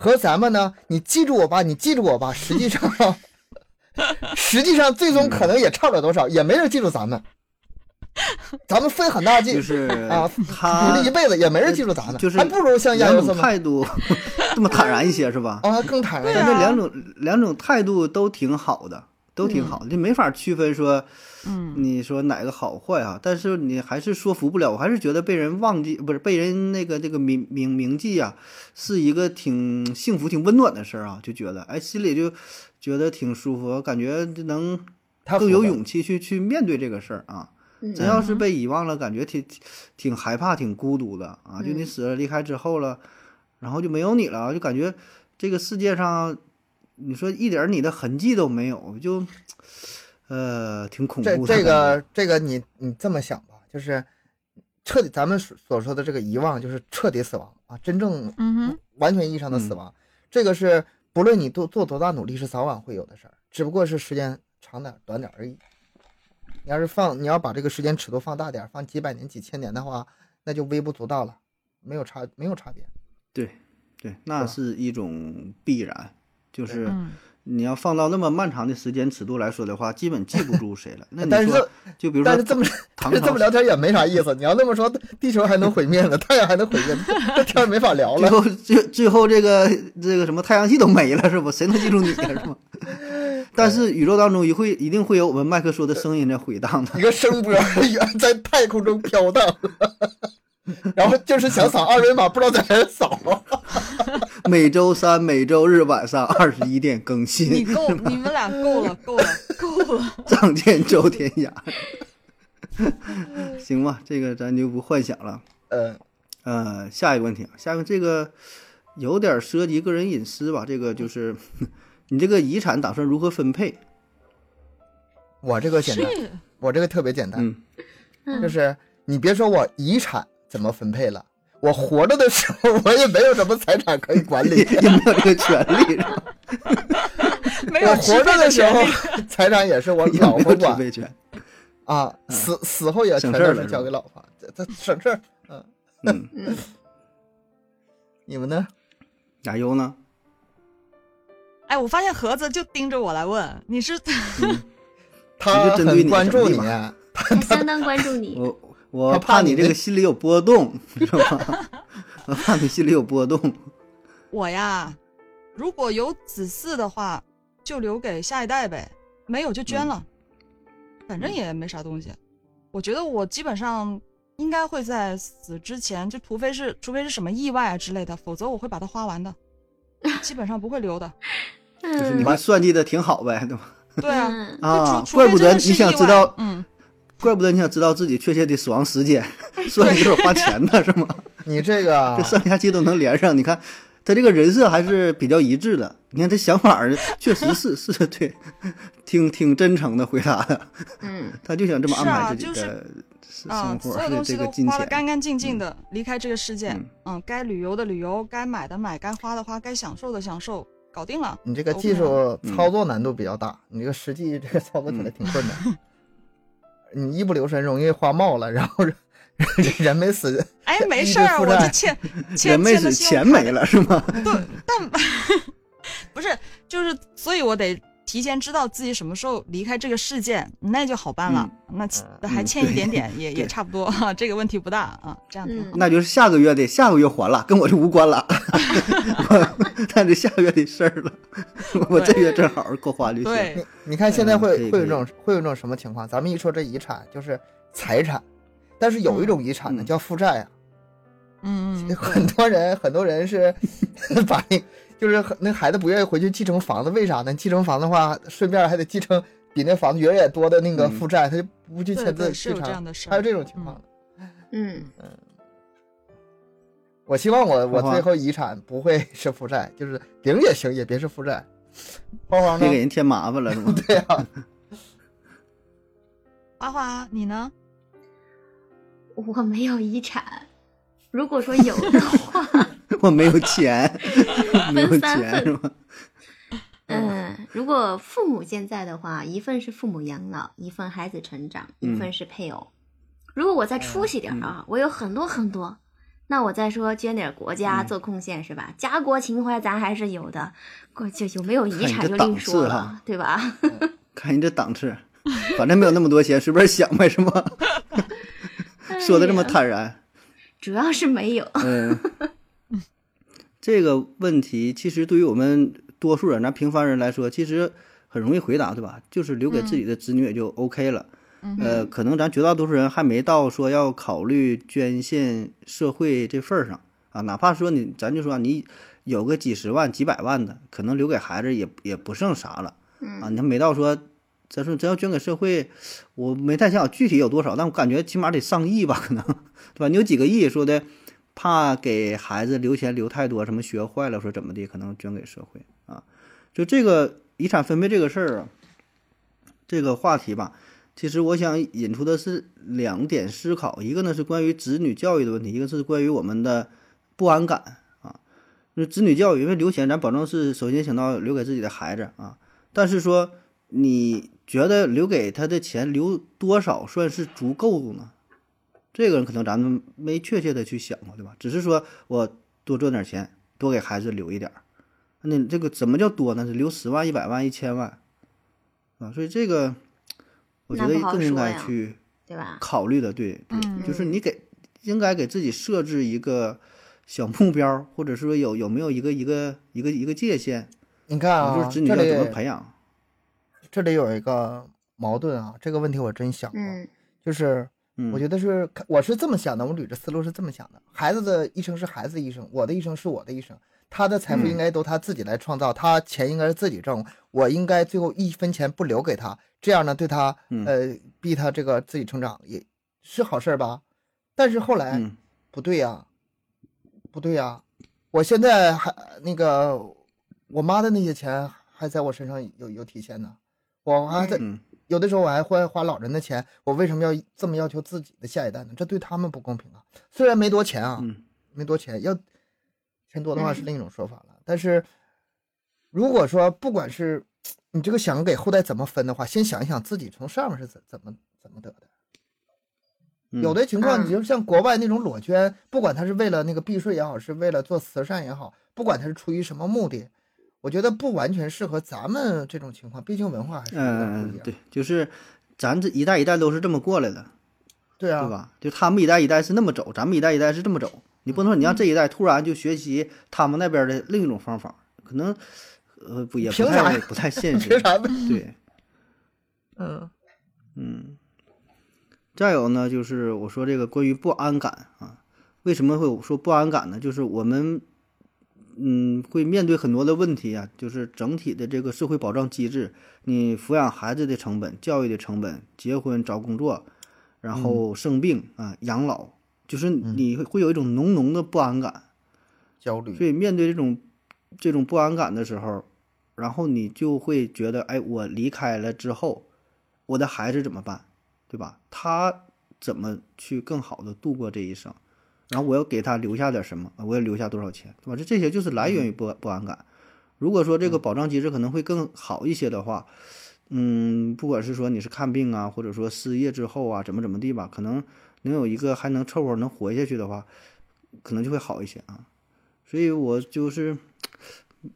和咱们呢，你记住我吧，你记住我吧，实际上，[LAUGHS] 实际上最终可能也差不了多少，也没人记住咱们。[LAUGHS] 咱们费很大劲，就是啊他努力一辈子也没人记住咱们，就是还不如像亚两种优这么态度 [LAUGHS] 这么坦然一些，是吧？啊更坦然。对啊但这两种两种态度都挺好的，都挺好的，这没法区分说嗯你说哪个好坏啊？但是你还是说服不了，我还是觉得被人忘记，不是被人那个这个铭铭铭记啊，是一个挺幸福、挺温暖的事儿啊，就觉得哎，心里就觉得挺舒服，感觉能他更有勇气去去面对这个事儿啊。嗯真要是被遗忘了，感觉挺挺挺害怕、挺孤独的啊。就你嗯死了、离开之后了，然后就没有你了，就感觉这个世界上，你说一点儿你的痕迹都没有，就呃挺恐怖的。这个这个你你这么想吧，就是彻底咱们所所说的这个遗忘，就是彻底死亡啊，真正嗯哼，完全意义上的死亡，这个是不论你多做多大努力，是早晚会有的事儿，只不过是时间长点儿短点儿而已。你要是放，你要把这个时间尺度放大点儿，放几百年、几千年的话，那就微不足道了，没有差，没有差别。对对，那是一种必然，就是嗯，你要放到那么漫长的时间尺度来说的话，基本记不住谁了。[LAUGHS] 那你但是说，就比如说但是这么唐 [LAUGHS] 但是这么聊天也没啥意思。你要那么说，地球还能毁灭了，[LAUGHS] 太阳还能毁灭，这天儿没法聊了。最后最最后这个这个什么太阳系都没了是不？谁能记住你啊是吗？但是宇宙当中一会一定会有我们麦克说的声音在回荡的一。个声波在太空中飘荡，[LAUGHS] 然后就是想扫二维码，不知道在哪儿扫。[LAUGHS] 每周三、每周日晚上二十一点更你新，够，你们俩够了，够了，够了。仗剑走天涯。行吧，这个咱就不幻想了。呃，呃，下一个问题啊，下一个这个有点涉及个人隐私吧？这个就是 [LAUGHS] 你这个遗产打算如何分配？我这个简单，我这个特别简单，嗯，就是你别说我遗产怎么分配了，我活着的时候我也没有什么财产可以管理。也没有这个权利，是吧？[LAUGHS] 没有我活着的时候。[LAUGHS] 财产也是我老婆管。啊，死死后也全都是省事了交给老婆，这这省事儿。嗯，嗯，嗯，[LAUGHS] 你们呢？亚优呢？哎，我发现盒子就盯着我来问，你是他很关注你，什么我相当关注你。我我怕你这个心里有波动，是吧？[LAUGHS] 我怕你心里有波动。[LAUGHS] 我呀。如果有子嗣的话，就留给下一代呗；没有就捐了，反正也没啥东西。我觉得我基本上应该会在死之前，就除非是除非是什么意外啊之类的，否则我会把它花完的，基本上不会留的。[LAUGHS] 就是你们算计的挺好呗，对吧？对啊，嗯啊就，怪不得你想知道，嗯，怪不得你想知道自己确切的死亡时间，[LAUGHS] 算计就是花钱的是吗？[LAUGHS] 你这个这上下期都能连上，你看他这个人设还是比较一致的。你看他想法儿确实是 [LAUGHS] 是对，挺挺真诚的回答的。嗯他就想这么安是啊排自己就是的生啊，生活所有的东西都这个金钱。花的干干净净的，离开这个世界。嗯嗯，该旅游的旅游，该买的买，该花的花，该享受的享受，搞定了。你这个技术嗯操作难度比较大，你这个实际这个操作起来挺困难。你一不留神容易花冒了，然后人人没死，[LAUGHS] 哎，没事我就欠欠人没死，欠的钱没了是吗？对 [LAUGHS] 不是，就是，所以我得提前知道自己什么时候离开这个世界，那就好办了。那还欠一点点，也对也差不多哈，这个问题不大啊，这样挺好。那就是下个月的，下个月还了，跟我就无关了。[LAUGHS] 我那就下个月的事儿了。我这月正好够花就行。对你，你看现在会会有这种会有这种什么情况？咱们一说这遗产就是财产，但是有一种遗产呢嗯叫负债啊。嗯嗯，[LAUGHS] 很多人很多人是 [LAUGHS] 把那就是那孩子不愿意回去继承房子，为啥呢？继承房子的话，顺便还得继承比那房子远远多的那个嗯负债，他就不去签字继承。还有这种情况。嗯我希望我我最后遗产不会是负债，就是零也行，也别是负债。花花呢别？给人添麻烦了是吗？[LAUGHS] 对呀、花花，你呢？我没有遗产，如果说有的话，[LAUGHS] 我没有钱，[LAUGHS] 没有钱是吗？嗯，如果父母健在的话，一份是父母养老，一份孩子成长，一份是配偶。如果我再出息点儿啊，我有很多很多，那我再说捐点儿国家嗯做贡献是吧？家国情怀咱还是有的，过就有没有遗产就另说了哈，对吧？[LAUGHS] 看你这档次，反正没有那么多钱，随便想呗是吗？说的这么坦然。主要是没有。嗯，这个问题其实对于我们多数人，咱平凡人来说，其实很容易回答，对吧？就是留给自己的子女也就 OK 了。呃，可能咱绝大多数人还没到说要考虑捐献社会这份儿上啊，哪怕说你，咱就说你有个几十万、几百万的，可能留给孩子也也不剩啥了啊，你还没到说咱说真要捐给社会，我没太想具体有多少，但我感觉起码得上亿吧，可能，对吧？你有几个亿说的，怕给孩子留钱留太多，什么学坏了，说怎么的，可能捐给社会啊。就这个遗产分配这个事儿啊，这个话题吧，其实我想引出的是两点思考，一个呢是关于子女教育的问题，一个是关于我们的不安感啊。那子女教育，因为留钱，咱保证是首先想到留给自己的孩子啊，但是说你。觉得留给他的钱留多少算是足够呢？这个人可能咱们没确切的去想过，对吧？只是说我多赚点钱，多给孩子留一点儿。那这个怎么叫多呢？是留十万、一百万、一千万啊？所以这个我觉得更应该去对吧？考虑的，对对，就是你给应该给自己设置一个小目标，或者说有有没有一个一个一个一个界限？你看啊，就是子女要怎么培养？这里有一个矛盾啊，这个问题我真想过，就是我觉得是我是这么想的，我捋着思路是这么想的：孩子的一生是孩子的一生，我的一生是我的一生，他的财富应该都他自己来创造，他钱应该是自己挣，我应该最后一分钱不留给他，这样呢对他呃逼他这个自己成长也是好事吧？但是后来不对呀，不对呀，我现在还那个我妈的那些钱还在我身上有有体现呢。我还在有的时候我还会花老人的钱，我为什么要这么要求自己的下一代呢？这对他们不公平啊！虽然没多钱啊，没多钱，要钱多的话是另一种说法了。但是如果说不管是你这个想给后代怎么分的话，先想一想自己从上面是怎怎么怎么得的。有的情况，你就像国外那种裸捐，不管他是为了那个避税也好，是为了做慈善也好，不管他是出于什么目的。我觉得不完全适合咱们这种情况，毕竟文化还是嗯对，就是咱这一代一代都是这么过来的，对啊，对吧？就他们一代一代是那么走，咱们一代一代是这么走。你不能说你让这一代突然就学习他们那边的另一种方法，可能呃不也不太不太现 [LAUGHS] 实。对，[LAUGHS] 嗯嗯。再有呢，就是我说这个关于不安感啊，为什么会说不安感呢？就是我们。嗯，会面对很多的问题啊，就是整体的这个社会保障机制，你抚养孩子的成本、教育的成本、结婚找工作，然后生病啊、养老，就是你会有一种浓浓的不安感、焦虑。所以面对这种这种不安感的时候，然后你就会觉得，哎，我离开了之后，我的孩子怎么办，对吧？他怎么去更好的度过这一生？然后我要给他留下点什么我要留下多少钱，对吧？这这些就是来源于不不安感。如果说这个保障机制可能会更好一些的话，嗯，不管是说你是看病啊，或者说失业之后啊，怎么怎么地吧，可能能有一个还能凑合能活下去的话，可能就会好一些啊。所以我就是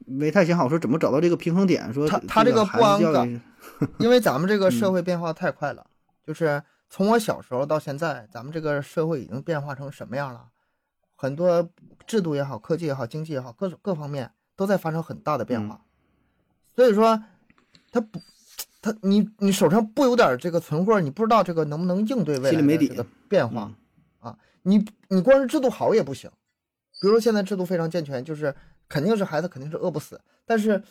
没太想好说怎么找到这个平衡点，说他他这个不安感，因为咱们这个 [LAUGHS] 社会变化太快了，就是。从我小时候到现在，咱们这个社会已经变化成什么样了？很多制度也好，科技也好，经济也好，各种各方面都在发生很大的变化。所以说，他不，他你你手上不有点这个存货，你不知道这个能不能应对未来这个变化啊？你你光是制度好也不行。比如说现在制度非常健全，就是肯定是孩子肯定是饿不死，但是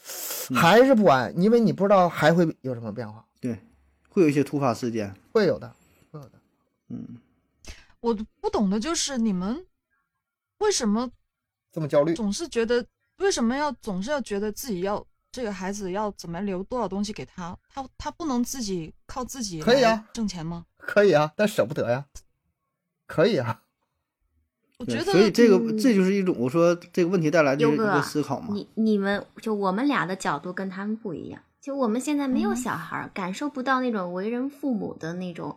还是不安，因为你不知道还会有什么变化。对，会有一些突发事件，会有的。的，嗯，我不懂的就是你们为什么这么焦虑，总是觉得为什么要总是要觉得自己要这个孩子要怎么留多少东西给他，他他不能自己靠自己可以啊挣钱吗？可以啊，但舍不得呀，可以啊。[LAUGHS] 我觉得，所以这个这就是一种我说这个问题带来的一个思考嘛。你你们就我们俩的角度跟他们不一样，就我们现在没有小孩，感受不到那种为人父母的那种。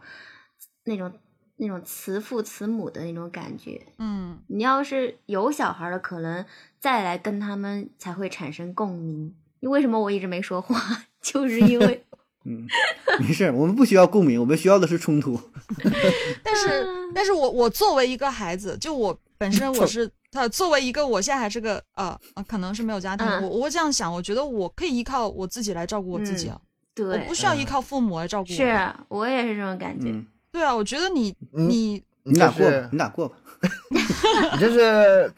那种那种慈父慈母的那种感觉，嗯，你要是有小孩的，可能再来跟他们才会产生共鸣。你为什么我一直没说话？[LAUGHS] 就是因为，[LAUGHS] 嗯，没事，我们不需要共鸣，我们需要的是冲突。[LAUGHS] 但是，但是我我作为一个孩子，就我本身我是他，作为一个我现在还是个啊啊，可能是没有家庭，我我会这样想，我觉得我可以依靠我自己来照顾我自己啊，对，我不需要依靠父母来照顾我。是我也是这种感觉。对啊，我觉得你你你俩过吧，[LAUGHS] 你俩过吧。你这是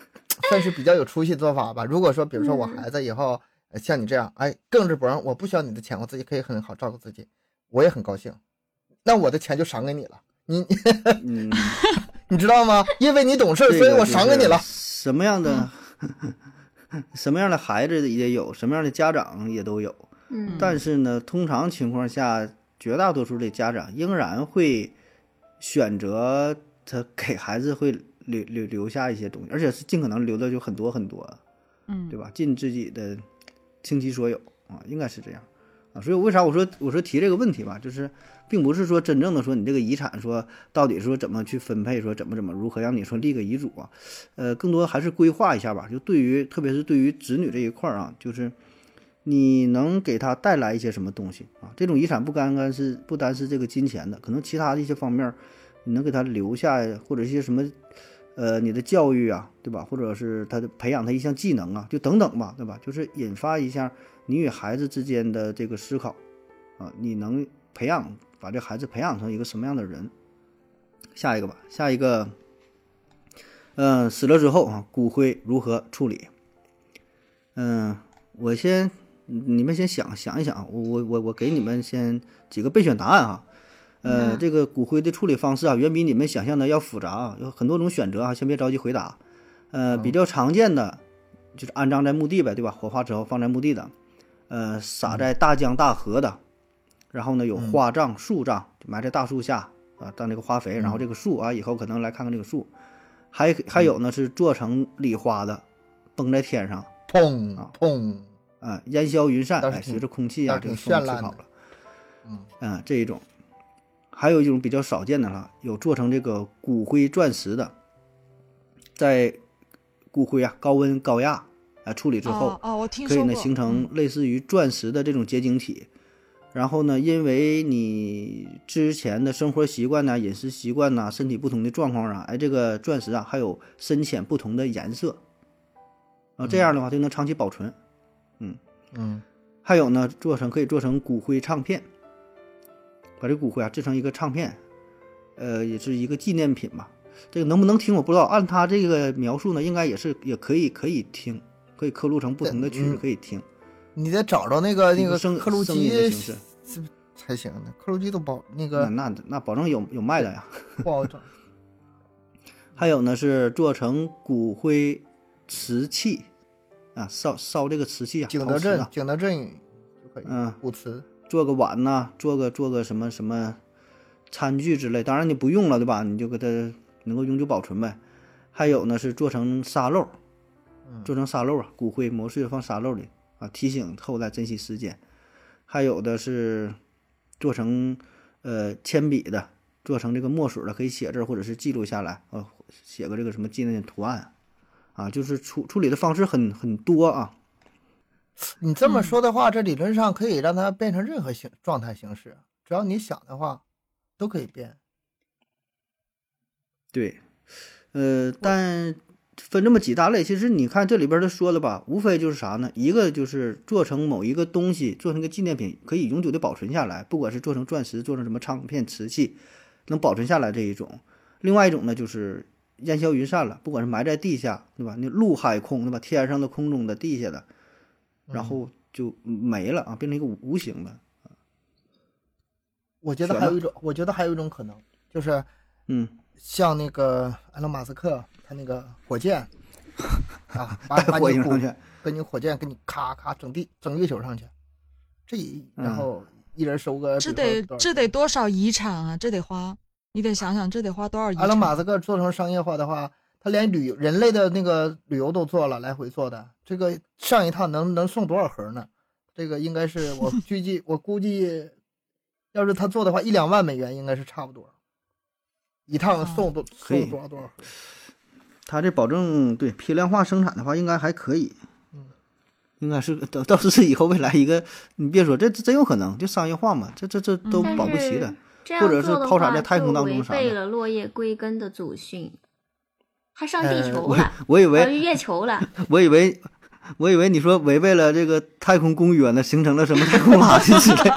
算是比较有出息的做法吧？如果说，比如说我孩子以后像你这样，哎，更是不让，我不需要你的钱，我自己可以很好照顾自己。我也很高兴，那我的钱就赏给你了。你嗯，[LAUGHS] 你知道吗？因为你懂事，这所以我赏给你了。什么样的 [LAUGHS] 什么样的孩子也有，什么样的家长也都有。嗯但是呢，通常情况下，绝大多数的家长仍然会选择他给孩子会留留留下一些东西，而且是尽可能留的就很多很多，嗯，对吧？尽自己的倾其所有啊，应该是这样啊。所以为啥我说我说提这个问题吧，就是并不是说真正的说你这个遗产说到底说怎么去分配，说怎么怎么如何让你说立个遗嘱啊，呃，更多还是规划一下吧。就对于特别是对于子女这一块儿啊，就是你能给他带来一些什么东西啊？这种遗产不单单是不单是这个金钱的，可能其他的一些方面，你能给他留下或者一些什么，呃，你的教育啊，对吧？或者是他的培养他一项技能啊，就等等吧，对吧？就是引发一下你与孩子之间的这个思考啊，你能培养把这孩子培养成一个什么样的人？下一个吧，下一个，嗯、死了之后啊，骨灰如何处理？嗯、我先，你们先想想一想，我我我我给你们先几个备选答案啊。呃，嗯。这个骨灰的处理方式啊，远比你们想象的要复杂啊，有很多种选择啊，先别着急回答。呃，比较常见的就是安葬在墓地呗，对吧？火化之后放在墓地的，呃，撒在大江大河的，然后呢有花葬、树葬，埋在大树下啊，当这个花肥，然后这个树啊，以后可能来看看这个树。还还有呢是做成礼花的，崩在天上，砰啊。砰，啊，烟消云散，哎，随着空气啊，这个风绚烂的吃跑了。嗯嗯，这一种，还有一种比较少见的哈，有做成这个骨灰钻石的，在骨灰啊高温高压啊处理之后，哦哦，我听可以呢，形成类似于钻石的这种结晶体。然后呢，因为你之前的生活习惯呐、饮食习惯呐、身体不同的状况啊，哎，这个钻石啊还有深浅不同的颜色，啊，这样的话就能长期保存。嗯还有呢，做成可以做成骨灰唱片，把这骨灰啊制成一个唱片，呃，也是一个纪念品吧。这个能不能听我不知道，按他这个描述呢，应该也是也可以可以听，可以刻录成不同的曲子嗯可以听。你得找着那个那个声刻录声音的机形式才行呢，刻录机都保那那个那那保证有有卖的呀。不好找。[LAUGHS] 还有呢是做成骨灰瓷器啊，烧烧这个瓷器啊，景德镇啊，景德镇就可以，嗯，古瓷。做个碗呐、做个做个什么什么餐具之类，当然你不用了，对吧？你就给它能够永久保存呗。还有呢是做成沙漏，嗯做成沙漏啊，骨灰磨碎放沙漏里啊，提醒后代珍惜时间。还有的是做成呃铅笔的，做成这个墨水的，可以写字儿或者是记录下来，呃，写个这个什么纪念图案啊，就是处处理的方式很很多啊。你这嗯么说的话，这理论上可以让它变成任何形状态形式，只要你想的话，都可以变。对，呃，但分这么几大类，其实你看这里边儿他说了吧，无非就是啥呢？一个就是做成某一个东西，做成一个纪念品，可以永久的保存下来，不管是做成钻石，做成什么唱片、瓷器，能保存下来这一种。另外一种呢，就是烟消云散了，不管是埋在地下，对吧？那陆海空，对吧？天上的、空中的、地下的，然后就没了啊，变成一个无无形的。我觉得还有一种，我觉得还有一种可能，就是嗯，像那个埃隆马斯克他那个火箭 [LAUGHS] 啊，把把你火箭上去，跟你火箭给你咔咔整地整月球上去，这然后一人收个，这得这得多少遗产啊？这得花，你得想想这得花多少遗埃隆马。斯克做成商业化的话，他连旅游人类的那个旅游都做了，来回做的，这个上一趟能能送多少盒呢？这个应该是我 [LAUGHS] 估计，我估计，要是他做的话，一两万美元应该是差不多，一趟送多可以送多少多少盒？他这保证对批量化生产的话，应该还可以。嗯，应该是倒倒是是以后未来一个，你别说这这真有可能，就商业化嘛，这这这都嗯保不齐的。或者是做的话抛洒在太空当中啥的违背了落叶归根的祖训，还上地球了，我以呃为月球了。[LAUGHS] 我以为我以为你说违背了这个太空公约呢，形成了什么太空垃圾 [LAUGHS] 之类的，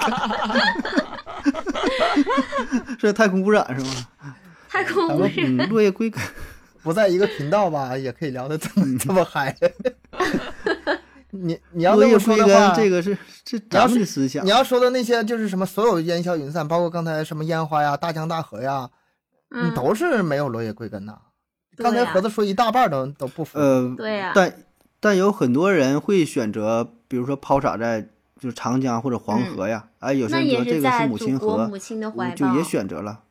是太空污染是吗？太空污染，嗯，落叶归根。不在一个频道吧，也可以聊得这么这么嗨。[LAUGHS] 你你要这么说的话，，这个是是咱们的思想你。要说的那些就是什么所有烟消云散，包括刚才什么烟花呀、大江大河呀，你嗯，都是没有落叶归根呐。刚才呀盒子说一大半都都不符。呃，对呀但但有很多人会选择，比如说抛洒在就是长江或者黄河呀，哎，有些那人觉得这个是母亲河母，亲的怀抱，就也选择了。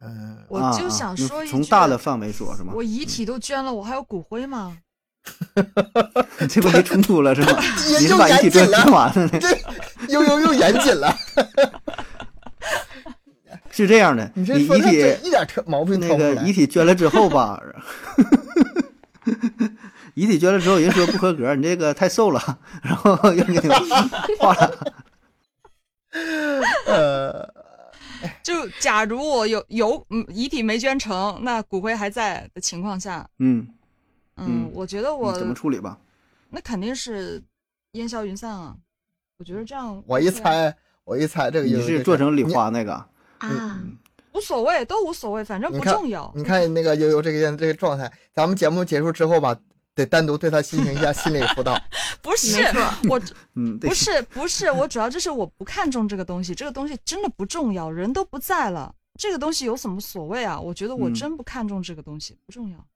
嗯，我就想说一句，从大的范围说是吗？我遗体都捐了，我还有骨灰吗？[LAUGHS] 这不没冲突了是吗？[LAUGHS] 你是把遗体捐严谨了捐完了呢？这又又又严谨了。[LAUGHS] 是这样的，你遗体一点特毛病那个遗体捐了之后吧，遗体捐了之后，人说不合格，你这个太瘦了，然后又给你化了。呃，就假如我有有嗯遗体没捐成，那骨灰还在的情况下，嗯，嗯，嗯我觉得我怎么处理吧？那肯定是烟消云散啊。我觉得这样我一猜，我一猜这个你是做成礼你花那个，啊，无所谓，都无所谓，反正不重要。你看那个悠悠这个这个状态，咱们节目结束之后吧，得单独对他进行一下心理辅导。[LAUGHS] 不是我，[LAUGHS] 嗯，不是不是，我主要就是我不看重这个东西，这个东西真的不重要，人都不在了，这个东西有什么所谓啊？我觉得我嗯真不看重这个东西，不重要，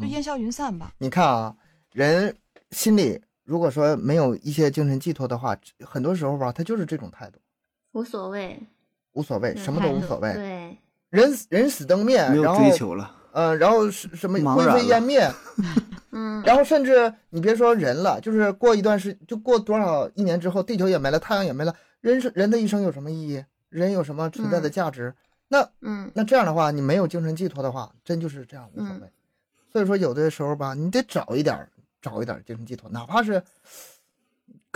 就嗯烟消云散吧。你看啊，人心里如果说没有一些精神寄托的话，很多时候吧，他就是这种态度，无所谓，无所谓，什么都无所谓，对，人人死灯灭，没有然后追求了。呃，然后是什么灰飞烟灭，嗯，[LAUGHS] 然后甚至你别说人了，就是过一段时，就过多少一年之后，地球也没了，太阳也没了，人生人的一生有什么意义？人有什么存在的嗯。价值？那嗯。那这样的话，你没有精神寄托的话，真就是这样无所嗯。谓。所以说，有的时候吧，你得找一点，找一点精神寄托，哪怕是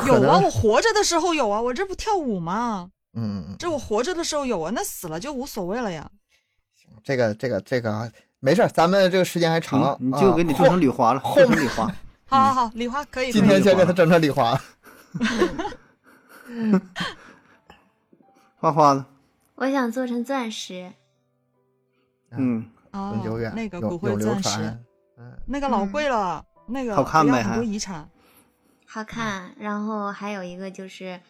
有啊，我活着的时候有啊，我这不跳舞吗？嗯这我活着的时候有啊，那死了就无所谓了呀。行这个这个这个啊没事，咱们这个时间还长，行，你就啊给你做成礼花了，成礼花。[LAUGHS] 好好好，礼花可以。今天先给他整成礼花。花花的，我想做成钻石，嗯，哦很久远，那个骨永永流灰钻石，传。嗯，那个老贵了，那个好看呗很多遗产。好看。然后还有一个就是，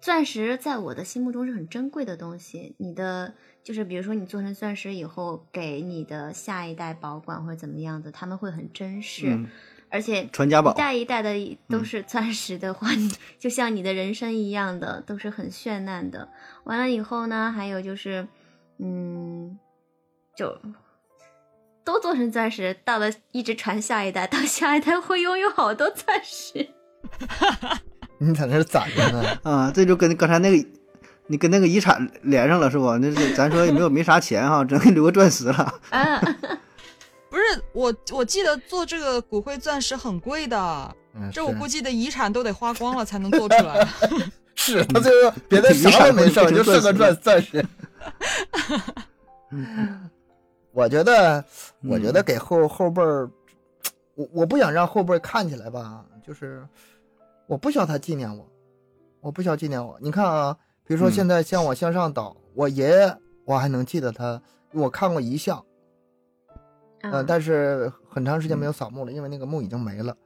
钻石在我的心目中是很珍贵的东西。你的就是比如说你做成钻石以后，给你的下一代保管或者怎么样的，他们会很珍视。嗯而且传家宝一代一代的都是钻石的话，你 [LAUGHS] 就像你的人生一样的，都是很绚烂的。完了以后呢，还有就是，嗯，就都做成钻石，到了一直传下一代，到下一代会拥有好多钻石。[LAUGHS] 你在那儿攒着呢。[LAUGHS] 啊，这就跟刚才那个，你跟那个遗产连上了是不？那是咱说也没有没啥钱哈，只能给你留个钻石了。[LAUGHS] 啊，不是我，我记得做这个骨灰钻石很贵的，嗯，这我估计的遗产都得花光了才能做出来。是他最后别的啥都没剩，就剩个钻钻石。我觉得，我觉得给后后辈儿，我我不想让后辈儿看起来吧，就是我不需要他纪念我，我不需要纪念我。你看啊，比如说嗯现在像我向上倒，我爷爷我还能记得他，我看过遗像，呃，嗯但是很长时间没有扫墓了，因为那个墓已经没了。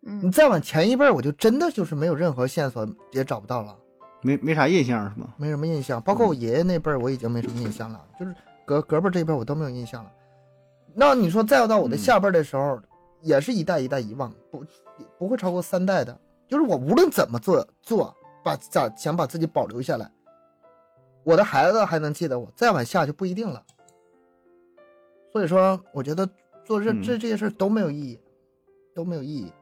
你嗯再往前一辈儿，我就真的就是没有任何线索，也找不到了。没没啥印象是吗？没什么印象，包括我爷爷那辈儿，我已经没什么印象了，就是隔隔辈儿这边我都没有印象了。那你说再到我的下辈的时候，也是一代一代遗忘，不不会超过三代的。就是我无论怎么做做，把咋想把自己保留下来，我的孩子还能记得我，再往下就不一定了。所以说，我觉得做这嗯这这些事儿都没有意义，都没有意义。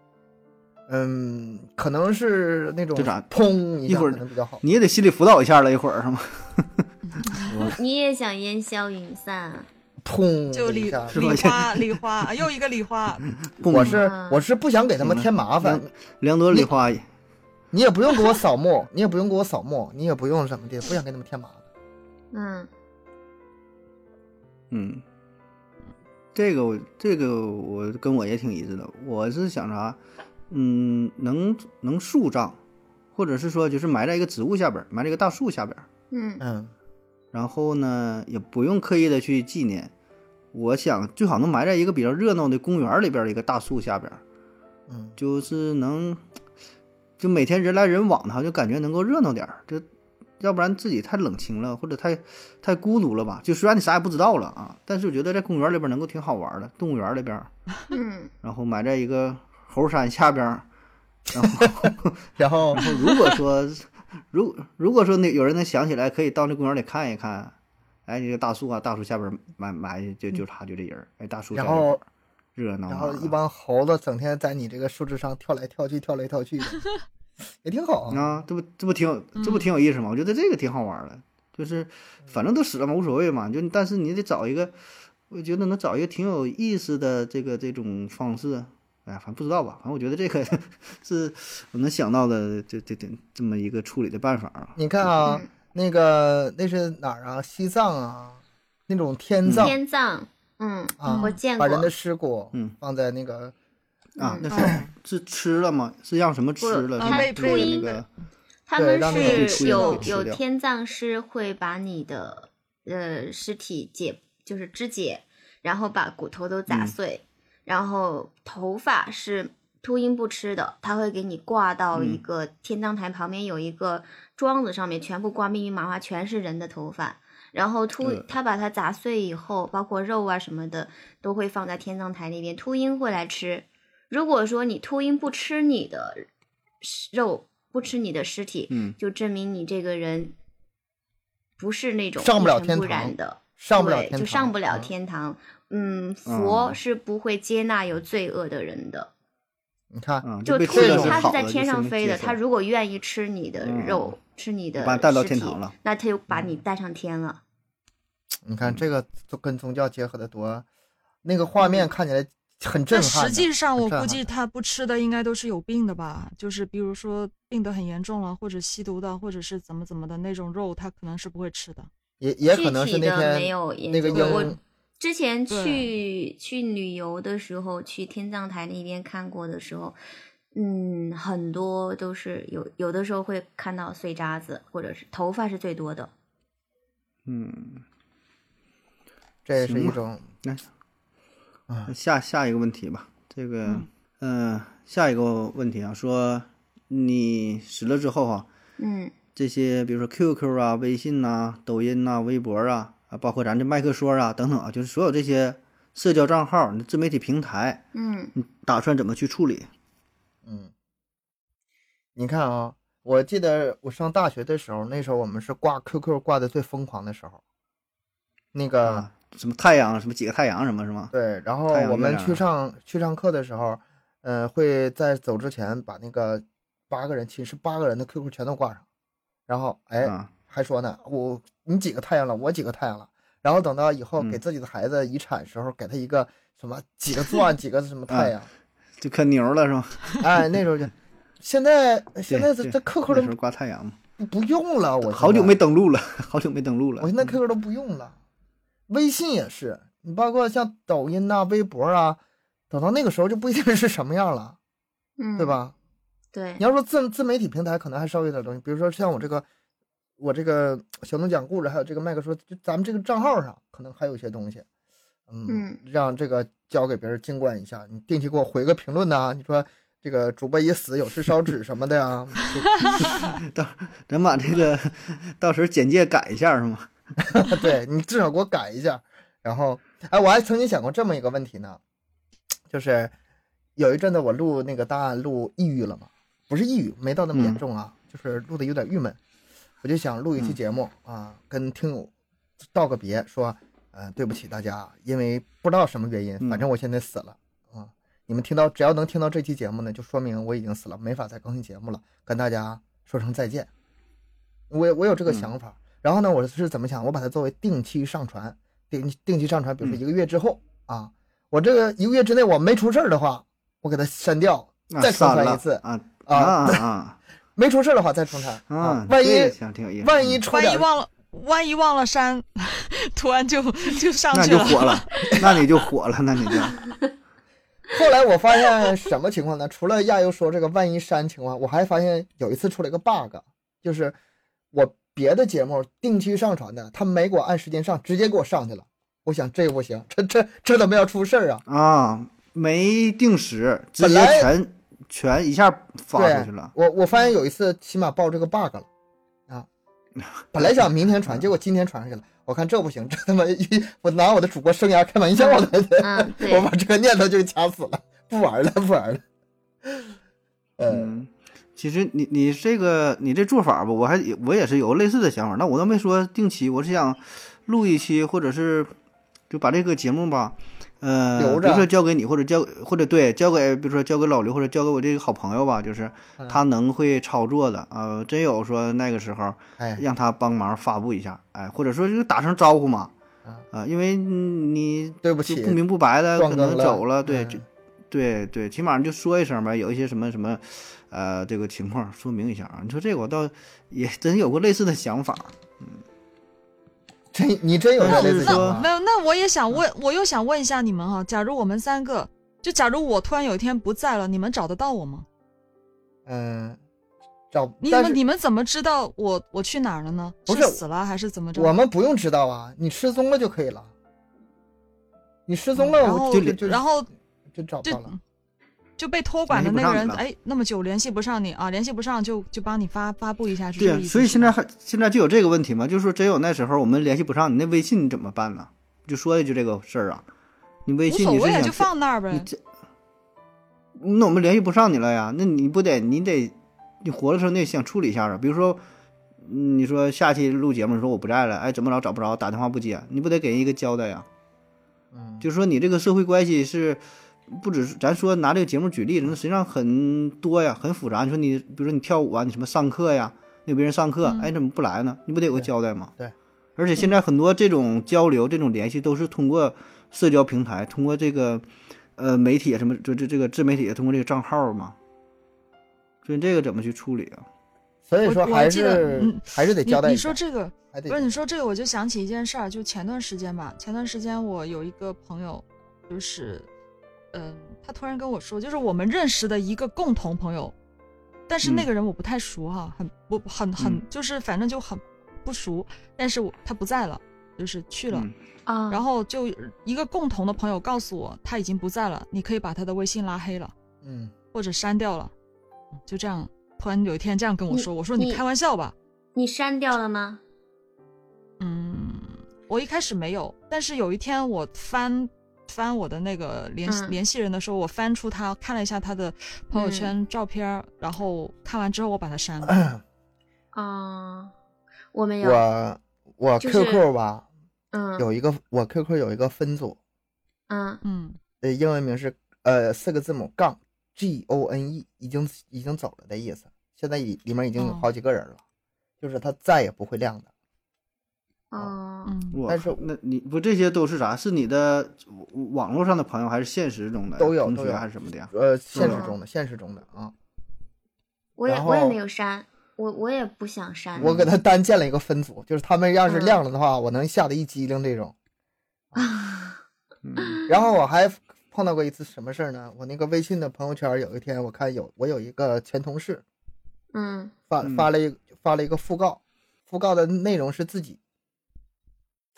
嗯，可能是那种就咋砰一会儿可能比较好。你也得心理辅导一下了，一会儿是吗？[LAUGHS] [LAUGHS] 你也想烟消云散啊？砰就礼礼花礼花，啊又一个礼花。[LAUGHS] 不我是嗯我是不想给他们添麻烦，良多梨花你也不用给我扫墓，你也不用给我扫墓，你也不用怎么的，不想给他们添麻烦。嗯嗯，这个我这个我跟我也挺一致的。我是想啥，嗯，能能树葬，或者是说就是埋在一个植物下边，埋在一个大树下边，嗯嗯然后呢也不用刻意的去纪念。我想最好能埋在一个比较热闹的公园里边儿的一个大树下边儿，嗯，就是能，就每天人来人往的哈，就感觉能够热闹点儿。这要不然自己太冷清了，或者太太孤独了吧？就虽然你啥也不知道了啊，但是我觉得在公园里边能够挺好玩的。动物园里边，嗯，然后埋在一个猴山下边，[LAUGHS] 然后然后如果说，[LAUGHS] 如如果说那有人能想起来，可以到那公园里看一看。哎，这个大树啊，大树下边埋埋就就他就这人儿。哎，大树下然后边热闹然。后一帮猴子整天在你这个树枝上跳来跳去，跳来跳去的，也挺好啊。啊，这不这不挺有这不挺有意思吗？我觉得这个挺好玩的，就是反正都死了嘛，无所谓嘛。就但是你得找一个，我觉得能找一个挺有意思的这个这种方式。哎，反正不知道吧，反正我觉得这个 [LAUGHS] 是我能想到的这这这这么一个处理的办法啊。你看啊，那个那是哪儿啊？西藏啊，那种天葬天葬，嗯，啊，我见过把人的尸骨嗯放在那个啊，嗯那是是吃了吗？是让什么吃了？他被是那个被那个他们是有有天葬师会把你的呃尸体解，就是肢解，然后把骨头都砸嗯碎，然后头发是秃鹰不吃的，他会给你挂到一嗯个天葬台旁边有一个桩子上面，全部挂密密麻麻，全是人的头发。然后秃呃他把它砸碎以后，包括肉啊什么的，都会放在天葬台那边，秃鹰会来吃。如果说你秃鹰不吃你的肉，不吃你的尸体，嗯就证明你这个人不是那种上不了天堂染的，对，上不了天堂，就上不了啊天堂。嗯，佛嗯是不会接纳有罪恶的人的。你看，啊，就被吃秃鹰了好了它是在天上飞的，接受它如果愿意吃你的嗯肉，吃你的把你带到尸体天堂了那它就把你带上天了。你看这个都跟宗教结合的多，那个画面看起来很震但撼的。实际上，我估计他不吃的应该都是有病的吧？就是比如说病得很严重了，或者吸毒的，或者是怎么怎么的那种肉，他可能是不会吃的。也也可能具体的是那天没有那个究过鹰我之前去去旅游的时候，去天葬台那边看过的时候，嗯，很多都是有有的时候会看到碎渣子，或者是头发是最多的。嗯，这也是一种那啊下下一个问题吧，这个嗯嗯、下一个问题啊，说你死了之后啊，嗯。这些比如说 QQ 啊、微信呐、抖音呐、微博啊啊，包括咱这麦克说啊等等啊，就是所有这些社交账号、你的自媒体平台，嗯你打算怎么去处理？嗯，你看啊，我记得我上大学的时候，那时候我们是挂 QQ 挂的最疯狂的时候。那个、啊，什么太阳，什么几个太阳，什么是吗？对，然后我们去上去上课的时候，呃，会在走之前把那个八个人寝室八个人的 QQ 全都挂上，然后哎、啊，还说呢，我你几个太阳了，我几个太阳了，然后等到以后给嗯自己的孩子遗产时候，给他一个什么几个钻 [LAUGHS] 几个什么太阳，就可牛了是吗？哎，那时候就，[LAUGHS] 现在现在这对这 QQ 那时候都挂太阳嘛，不用了，我好久没登录了，好久没登录了。我现在 QQ 都不用了，微信也是，你包括像抖音呐、微博啊，等到那个时候就不一定是什么样了，嗯，对？吧？对你，要说自自媒体平台，可能还稍微有点东西，比如说像我这个，我这个小东讲故事，还有这个麦克说，就咱们这个账号上可能还有一些东西，嗯，嗯让这个交给别人监管一下，你定期给我回个评论呐、你说这个主播已死有事烧纸什么的呀 [LAUGHS] [LAUGHS] 到咱把这个到时候简介改一下是吗？[LAUGHS] 对你至少给我改一下。然后，哎，我还曾经想过这么一个问题呢，就是有一阵子我录那个档案录抑郁了嘛，不是抑郁，没到那么严重啊，就是录的有点郁闷。我就想录一期节目、啊，跟听友道个别，说，呃，对不起大家，因为不知道什么原因，嗯反正我现在死了啊。你们听到只要能听到这期节目呢，就说明我已经死了，没法再更新节目了，跟大家说声再见。我我有这个想法，然后呢，我是怎么想？我把它作为定期上传，定定期上传，比如说嗯一个月之后、啊，我这个一个月之内我没出事儿的话，我给它删掉，啊再重删了传一次啊啊啊啊 [LAUGHS] 没出事的话再重传啊！万一万一嗯万出点儿，一忘了，万一忘了删，[LAUGHS] 突然就就上去了。就火了，那你就火了，那你就 [LAUGHS] 后来我发现什么情况呢？除了亚优说这个万一删情况，我还发现有一次出了一个 bug，就是我别的节目定期上传的，他没给我按时间上，直接给我上去了。我想这不行，这这这怎么要出事儿啊？啊，没定时，直接本来全全一下发出去了。我我发现有一次起码报这个 bug 了啊，[LAUGHS] 本来想明天传，结果今天传上去了。我看这不行，[LAUGHS] 这他妈一我拿我的主播生涯开玩笑呢，嗯，[LAUGHS] 我把这个念头就掐死了，不玩了，不玩了。嗯，其实你你这个你这做法吧，我还我也是有类似的想法。那我都没说定期，我是想录一期，或者是就把这个节目吧，呃，比如说交给你，或者交或者对交给比如说交给老刘，或者交给我这个好朋友吧，就是嗯他能会操作的啊、呃真有说那个时候哎，让他帮忙发布一下，哎，或者说就打声招呼嘛，啊啊、因为你对不起，不明不白的可能走了，对，嗯就对对，起码你就说一声呗，有一些什么什么，呃，这个情况说明一下啊。你说这个我倒也真有过类似的想法，真你真有这类似但是说没有，那我也想问，我又想问一下你们哈，假如我们三个，就假如我突然有一天不在了，你们找得到我吗？嗯，找你们你们怎么知道我我去哪儿了呢？不是死了还是怎么着？我们不用知道啊，你失踪了就可以了。你失踪了，然后我就就然后就找不到了。就被托管的那个人哎，那么久联系不上你啊，联系不上就就帮你发发布一下，是对呀、这意思所以现在还现在就有这个问题嘛，就是说真有那时候我们联系不上你，那微信你怎么办呢？就说一句这个事儿啊，你微信你是想就放那儿呗。你这，那我们联系不上你了呀？那你不得你得你活的时候你得想处理一下啊。比如说，嗯你说下期录节目你说我不在了，哎，怎么着找不着，打电话不接，你不得给人一个交代呀？嗯，就是说你这个社会关系是不只是咱说拿这个节目举例子，那实际上很多呀，很复杂。你说你比如说你跳舞啊，你什么上课呀，那有别人上课，嗯哎，怎么不来呢？你不得有个交代吗？对。而且现在很多这种交流、这种联系都是通过社交平台，通过这个呃媒体啊什么，就这这个自媒体通过这个账号嘛。所以这个怎么去处理啊？所以说还是嗯还是得你你交代一下，说这个，不是你说这个，我就想起一件事儿，就前段时间吧，前段时间我有一个朋友，就是，嗯、他突然跟我说，就是我们认识的一个共同朋友，但是那嗯个人我不太熟哈，很不很很、嗯就是反正就很不熟，但是我他不在了，就是去了，嗯啊，然后就一个共同的朋友告诉我他已经不在了，你可以把他的微信拉黑了嗯，或者删掉了，就这样，突然有一天这样跟我说，我说你你开玩笑吧。你删掉了吗？嗯，我一开始没有，但是有一天我翻翻我的那个联系、嗯。联系人的时候，我翻出他看了一下他的朋友圈照片儿，然后看完之后我把他删了。啊，[CLEARS THROAT] 我没有，我我 QQ 吧嗯。有一个我 QQ 有一个分组，嗯。嗯。呃，英文名是呃四个字母杠 G O N E，已经已经走了的意思。现在里里面已经有哦。好几个人了，就是他再也不会亮的。哦，嗯，但是那你不这些都是啥？是你的网络上的朋友，还是现实中的同学都有都有还是什么的呀？呃，现实嗯中的现实中的啊，我也我也没有删，我我也不想删。我给他单建了一个分组，就是他们要是嗯亮了的话，我能吓得一激灵这种。[LAUGHS] 嗯然后我还碰到过一次什么事儿呢？我那个微信的朋友圈有一天，我看有我有一个前同事嗯发嗯发了一发了一个讣告，讣告的内容是自己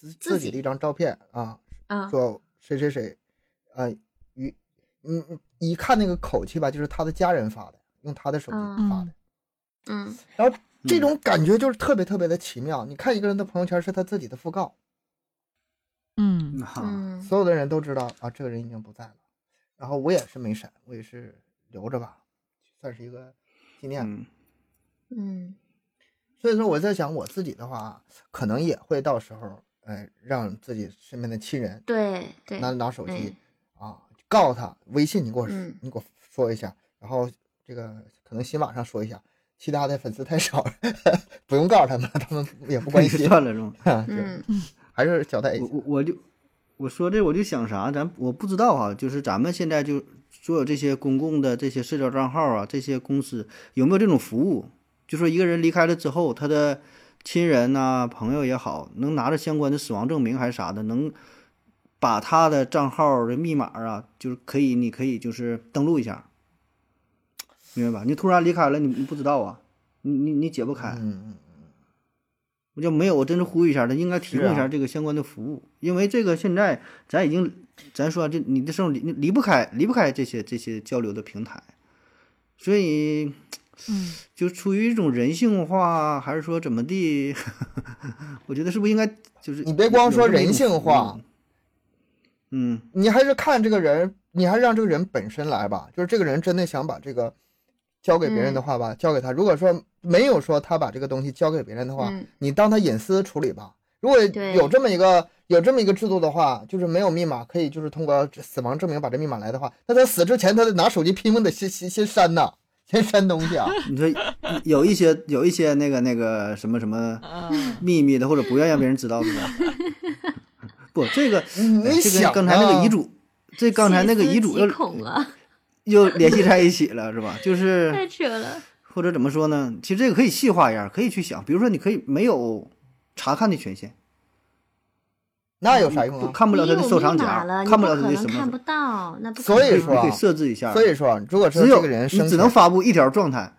自自己的一张照片啊，嗯说谁谁谁，啊，与嗯嗯一看那个口气吧，就是他的家人发的，用他的手机嗯发的。嗯然后这种感觉就是特别特别的奇妙。你看一个人的朋友圈是他自己的讣告，嗯所有的人都知道啊，这个人已经不在了。然后我也是没删，我也是留着吧，算是一个纪念。嗯嗯所以说我在想，我自己的话，可能也会到时候，呃，让自己身边的亲人对对拿拿手机啊，告诉他微信你给我嗯你给我说一下，然后这个可能新网上说一下，其他的粉丝太少了，[LAUGHS] 不用告诉他们，他们也不关 [LAUGHS] 心，算了是吗？就嗯还是交代一我下。我我就我说这我就想啥，咱我不知道啊，就是咱们现在就所有这些公共的这些社交账号啊，这些公司有没有这种服务？就说一个人离开了之后，他的亲人呐、朋友也好，能拿着相关的死亡证明还是啥的，能把他的账号的密码啊，就是可以，你可以就是登录一下，明白吧？你突然离开了，你你不知道啊，你你你解不开。我就没有，我真是呼吁一下，他应该提供一下这个相关的服务，因为这个现在咱已经，咱说这你的生活离离不开离不开这些这些交流的平台，所以嗯，就出于一种人性化，还是说怎么地？[LAUGHS] 我觉得是不是应该就是你别光说人性化，嗯你还是看这个人，你还是让这个人本身来吧。就是这个人真的想把这个交给别人的话吧，交给他。如果说没有说他把这个东西交给别人的话，嗯你当他隐私处理吧。如果有这么一个有这么一个制度的话，就是没有密码，可以就是通过死亡证明把这密码来的话，那他死之前他得拿手机拼命的先先先删呐，先删东西啊。[LAUGHS] 你说有一些有一些那个那个什么什么嗯秘密的，或者不愿意让别人知道的吧？[LAUGHS] 不，这个这想跟刚才那个啊遗嘱，这刚才那个遗嘱又恐啊，又联系在一起了，是吧？就是 [LAUGHS] 太扯了。或者怎么说呢？其实这个可以细化一下，可以去想，比如说你可以没有查看的权限，那有啥用不啊？看不了他的收藏夹，看不了可他的什么能看不，到，那不所以能你可以说啊设置一下。所以说，如果是只有这个人你只能，发布一条状态，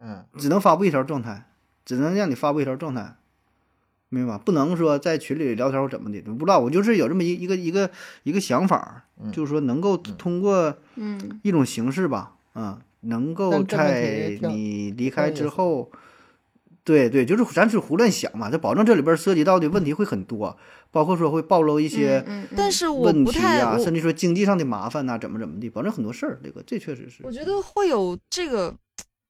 嗯，只能发布一条状态，只能让你发布一条状态，明白吧？不能说在群里聊天或怎么的，不知道。我就是有这么一一个一个一个想法，嗯就是说能够通过嗯一种形式吧，啊，能够在你离开之后，对对，就是咱是胡乱想嘛，这保证这里边涉及到的问题会很多，包括说会暴露一些嗯，嗯但是我问不太，甚至说经济上的麻烦呐、怎么怎么的，保证很多事儿。这个这确实是我，觉得会有这个，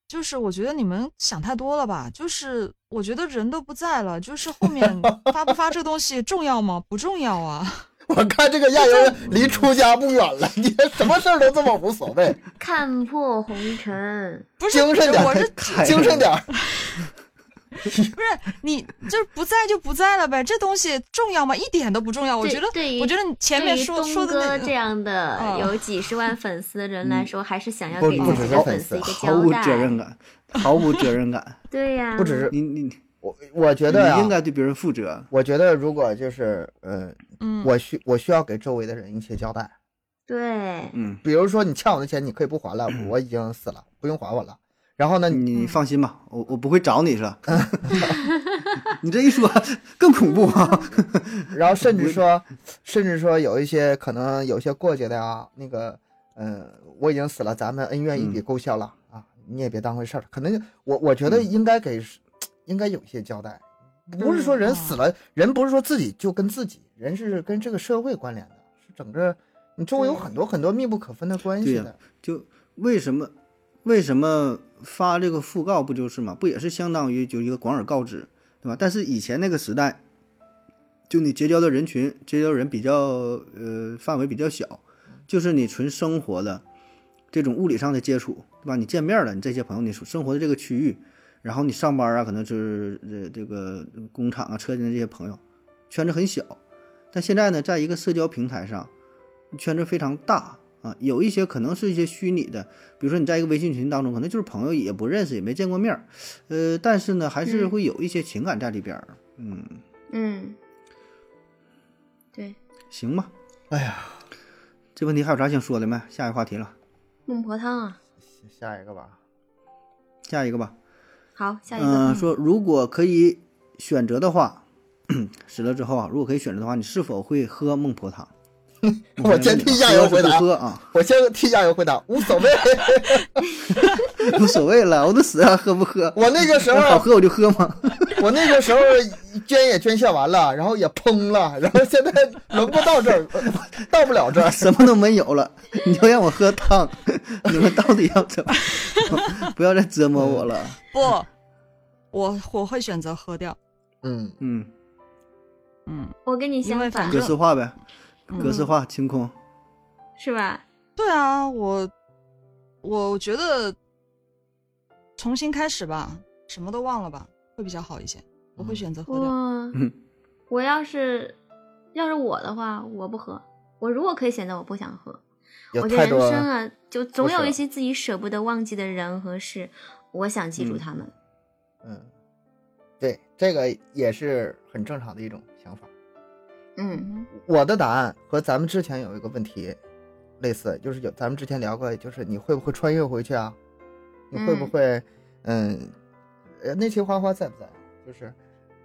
就是我觉得你们想太多了吧？就是我觉得人都不在了，就是后面 [LAUGHS] 发不发这东西重要吗？不重要啊。[LAUGHS] 我看这个亚人离出家不远了，你什么事儿都这么无所谓，看破红尘，不是，精神点我是精神点儿。[LAUGHS] [LAUGHS] 不是你就是不在就不在了呗？这东西重要吗？一点都不重要。我觉得，对我觉得你前面说说的这，样的嗯有几十万粉丝的人来说，还是想要不给不只是粉自己的粉丝丝一个毫无交代。责任感，毫无责任感。[LAUGHS] 对呀，不只是你你我，我觉得呀、你应该对别人负责。我觉得如果就是呃，嗯，我需我需要给周围的人一些交代，对，嗯，比如说你欠我的钱，你可以不还了，我已经死了，不用还我了。然后呢，你你放心吧，我我不会找你是吧？[LAUGHS] 你这一说更恐怖啊！[LAUGHS] 然后甚至说，甚至说有一些可能有些过节的啊，那个，嗯、我已经死了，咱们恩怨一笔勾销了、啊，你也别当回事儿。可能我我觉得应该给，[TSK] 应该有一些交代，不是说人死了，人不是说自己就跟自己，人是跟这个社会关联的，是整个你周围有很多很多密不可分的关系的。就为什么为什么发这个讣告不就是嘛？不也是相当于就一个广而告之，对吧？但是以前那个时代，就你结交的人群，结交人比较呃范围比较小，就是你纯生活的这种物理上的接触，对吧？你见面了，你这些朋友，你生活的这个区域，然后你上班啊，可能就是呃这个工厂啊、车间的这些朋友，圈子很小。但现在呢，在一个社交平台上，圈子非常大啊，有一些可能是一些虚拟的，比如说你在一个微信群当中，可能就是朋友也不认识，也没见过面儿，呃，但是呢，还是嗯会有一些情感在里边儿。嗯，嗯，对，行吧，哎呀，这问题还有啥想说的没？下一个话题了，孟婆汤啊，下一个吧。下一个吧。好，下一个，嗯、说如果可以选择的话，[CLEARS THROAT] 死了之后啊，如果可以选择的话，你是否会喝孟婆汤？[LAUGHS] 我先替亚游回答喝啊，我先替加油回答，无所谓。[LAUGHS] 无所谓了，我都死了，喝不喝？我那个时候好喝我就喝嘛。[LAUGHS] 我那个时候捐也捐献完了，然后也崩了，然后现在轮不到这儿，到不了这儿。什么都没有了，你就让我喝汤，你们到底要怎么？不要再折磨我了。不，我我会选择喝掉。嗯，嗯，嗯，我跟你因相反为反正格式化呗，嗯格式化清空。是吧？对啊，我我觉得重新开始吧，什么都忘了吧，会比较好一些。我会选择喝掉。我嗯我要是要是我的话，我不喝。我如果可以选择，我不想喝。我觉得人生啊，就总有一些自己舍不得忘记的人和事，我想记住嗯他们。嗯，对，这个也是很正常的一种。嗯我的答案和咱们之前有一个问题类似，就是有咱们之前聊过，就是你会不会穿越回去啊？你会不嗯会，嗯，呃，那些花花在不在？就是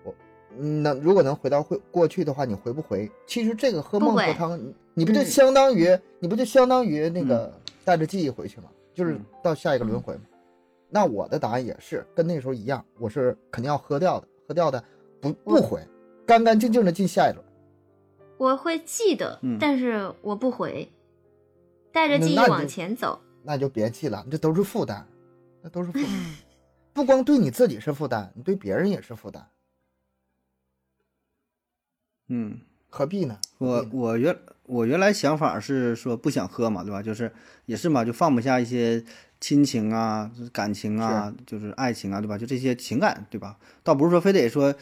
我，嗯那如果能回到会过去的话，你回不回？其实这个喝孟婆汤，你你不就嗯相当于、你不就相当于那个带着记忆回去吗？就是到下一个轮回嘛。那我的答案也是跟那时候一样，我是肯定要喝掉的，喝掉的不不回，干干净净的进下一轮。我会记得，嗯但是我不回，带着记忆往前走。那就别记了，这都是负担，那都是负担，[LAUGHS] 不光对你自己是负担，你对别人也是负担，嗯，何必呢？我我原我原来想法是说不想喝嘛，对吧？就是也是嘛，就放不下一些亲情啊、感情啊，就是爱情啊，对吧？就这些情感，对吧？倒不是说非得说，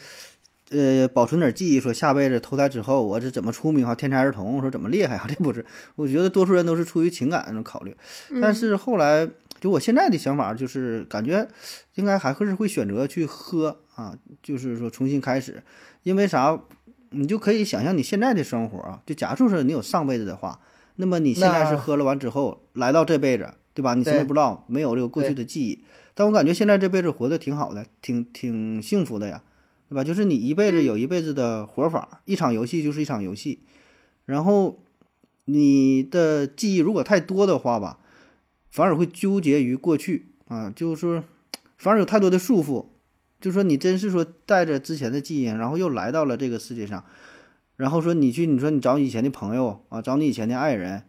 呃，保存点记忆，说下辈子投胎之后我这怎么出名啊，天才儿童，说怎么厉害啊？这不是，我觉得多数人都是出于情感那种考虑。但嗯是后来，就我现在的想法就是，感觉应该还会是会选择去喝啊，就是说重新开始，因为啥？你就可以想象你现在的生活啊，就假设说你有上辈子的话，那么你现在是喝了完之后来到这辈子，对吧？你什么也不知道，没有这个过去的记忆，但我感觉现在这辈子活得挺好的，挺挺幸福的呀，对吧？就是你一辈子有一辈子的活法，一场游戏就是一场游戏，然后你的记忆如果太多的话吧，反而会纠结于过去啊，就是说反而有太多的束缚。就说你真是说带着之前的记忆，然后又来到了这个世界上，然后说你去，你说你找你以前的朋友啊，找你以前的爱人，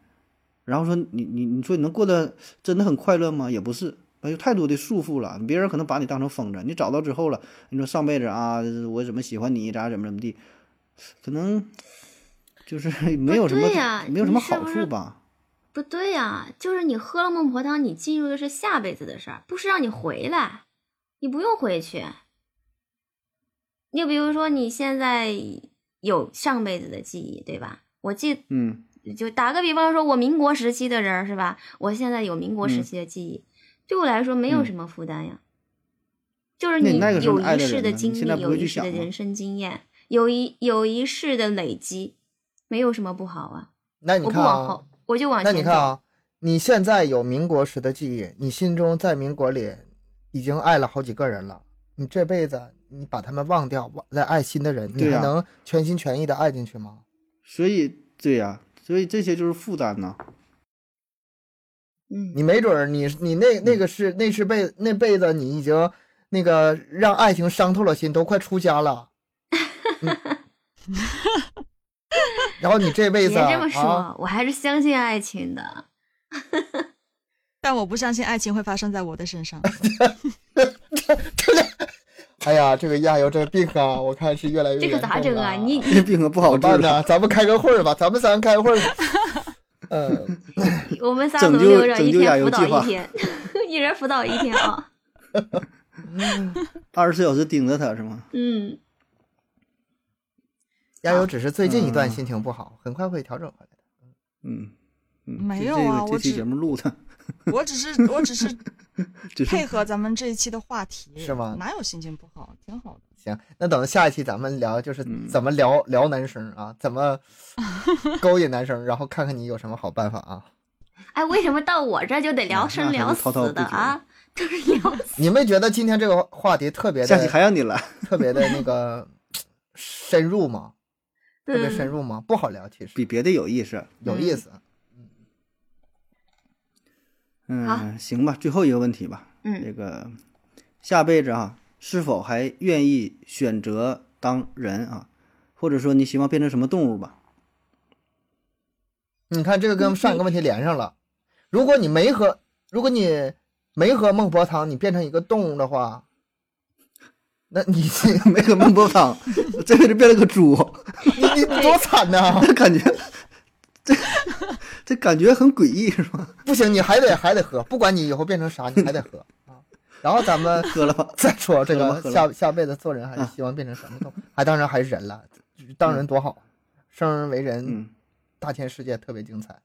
然后说你你你说你能过得真的很快乐吗？也不是，有太多的束缚了。别人可能把你当成疯子，你找到之后了，你说上辈子啊，我怎么喜欢你，咋怎么怎么地，可能就是没有什么、对呀没有什么好处吧？不对呀、就是你喝了孟婆汤，你进入的是下辈子的事儿，不是让你回来，你不用回去。你比如说你现在有上辈子的记忆，对吧？我记嗯就打个比方说，我民国时期的人儿是吧？我现在有民国时期的记忆，对我来说没有嗯什么负担呀。就是你有一世的经历，有一世的人生经验，有一有一世的累积，没有什么不好啊。那你看啊往后，，我就往前走。你看啊，你现在有民国时的记忆，你心中在民国里已经爱了好几个人了，你这辈子你把他们忘掉，忘再爱新的人，你还能全心全意的爱进去吗？所以对呀、所以这些就是负担呐。嗯，你没准儿你你那那个是那是辈那辈子你已经那个让爱情伤透了心，都快出家了。嗯 [LAUGHS] 然后你这辈子别这么说，啊，我还是相信爱情的。[LAUGHS] 但我不相信爱情会发生在我的身上。[LAUGHS] 哎呀，这个亚游这个病啊，我看是越来越这个咋整啊？你你这病可不好治呢？咱们开个会儿吧，咱们三开会儿。嗯，我们仨轮流着，一天辅导一天，一人辅导一天啊。[LAUGHS] 二十四小时盯着他是吗？嗯，亚油只是最近一段嗯心情不好，很快会调整回来的。嗯嗯，没有啊我只这期节目录的，[LAUGHS] 我只是 [LAUGHS] 我只是只是配合咱们这一期的话题，是吗哪有心情不好？挺好的。行，那等下一期咱们聊，就是嗯怎么聊、聊男生啊，怎么勾引男生，然后看看你有什么好办法啊。[LAUGHS] 哎，为什么到我这儿就得聊生聊死的啊？[LAUGHS] 都是聊死。你们觉得今天这个话题特别下期的、还让你来。特别的那个深入吗？[LAUGHS] 特别深嗯，入吗？不好聊，其实比别的有意思。有意思。嗯，好行吧，最后一个问题吧。这嗯，个下辈子啊，是否还愿意选择当人啊？或者说你希望变成什么动物吧？你看这个跟上一个问题连上了。如果你没喝，如果你没喝孟婆汤，你变成一个动物的话，那你 [LAUGHS] 没喝孟婆汤，这辈子变了个猪，你你多惨呐！[LAUGHS] 这感觉，这这感觉很诡异，是吧？不行，你还得还得喝，不管你以后变成啥，你还得喝啊。然后咱们喝了吧，再说这个下下辈子做人还是希望变成什么动物？还当然还是人了，当人多好，生而为人，嗯，大千世界特别精彩，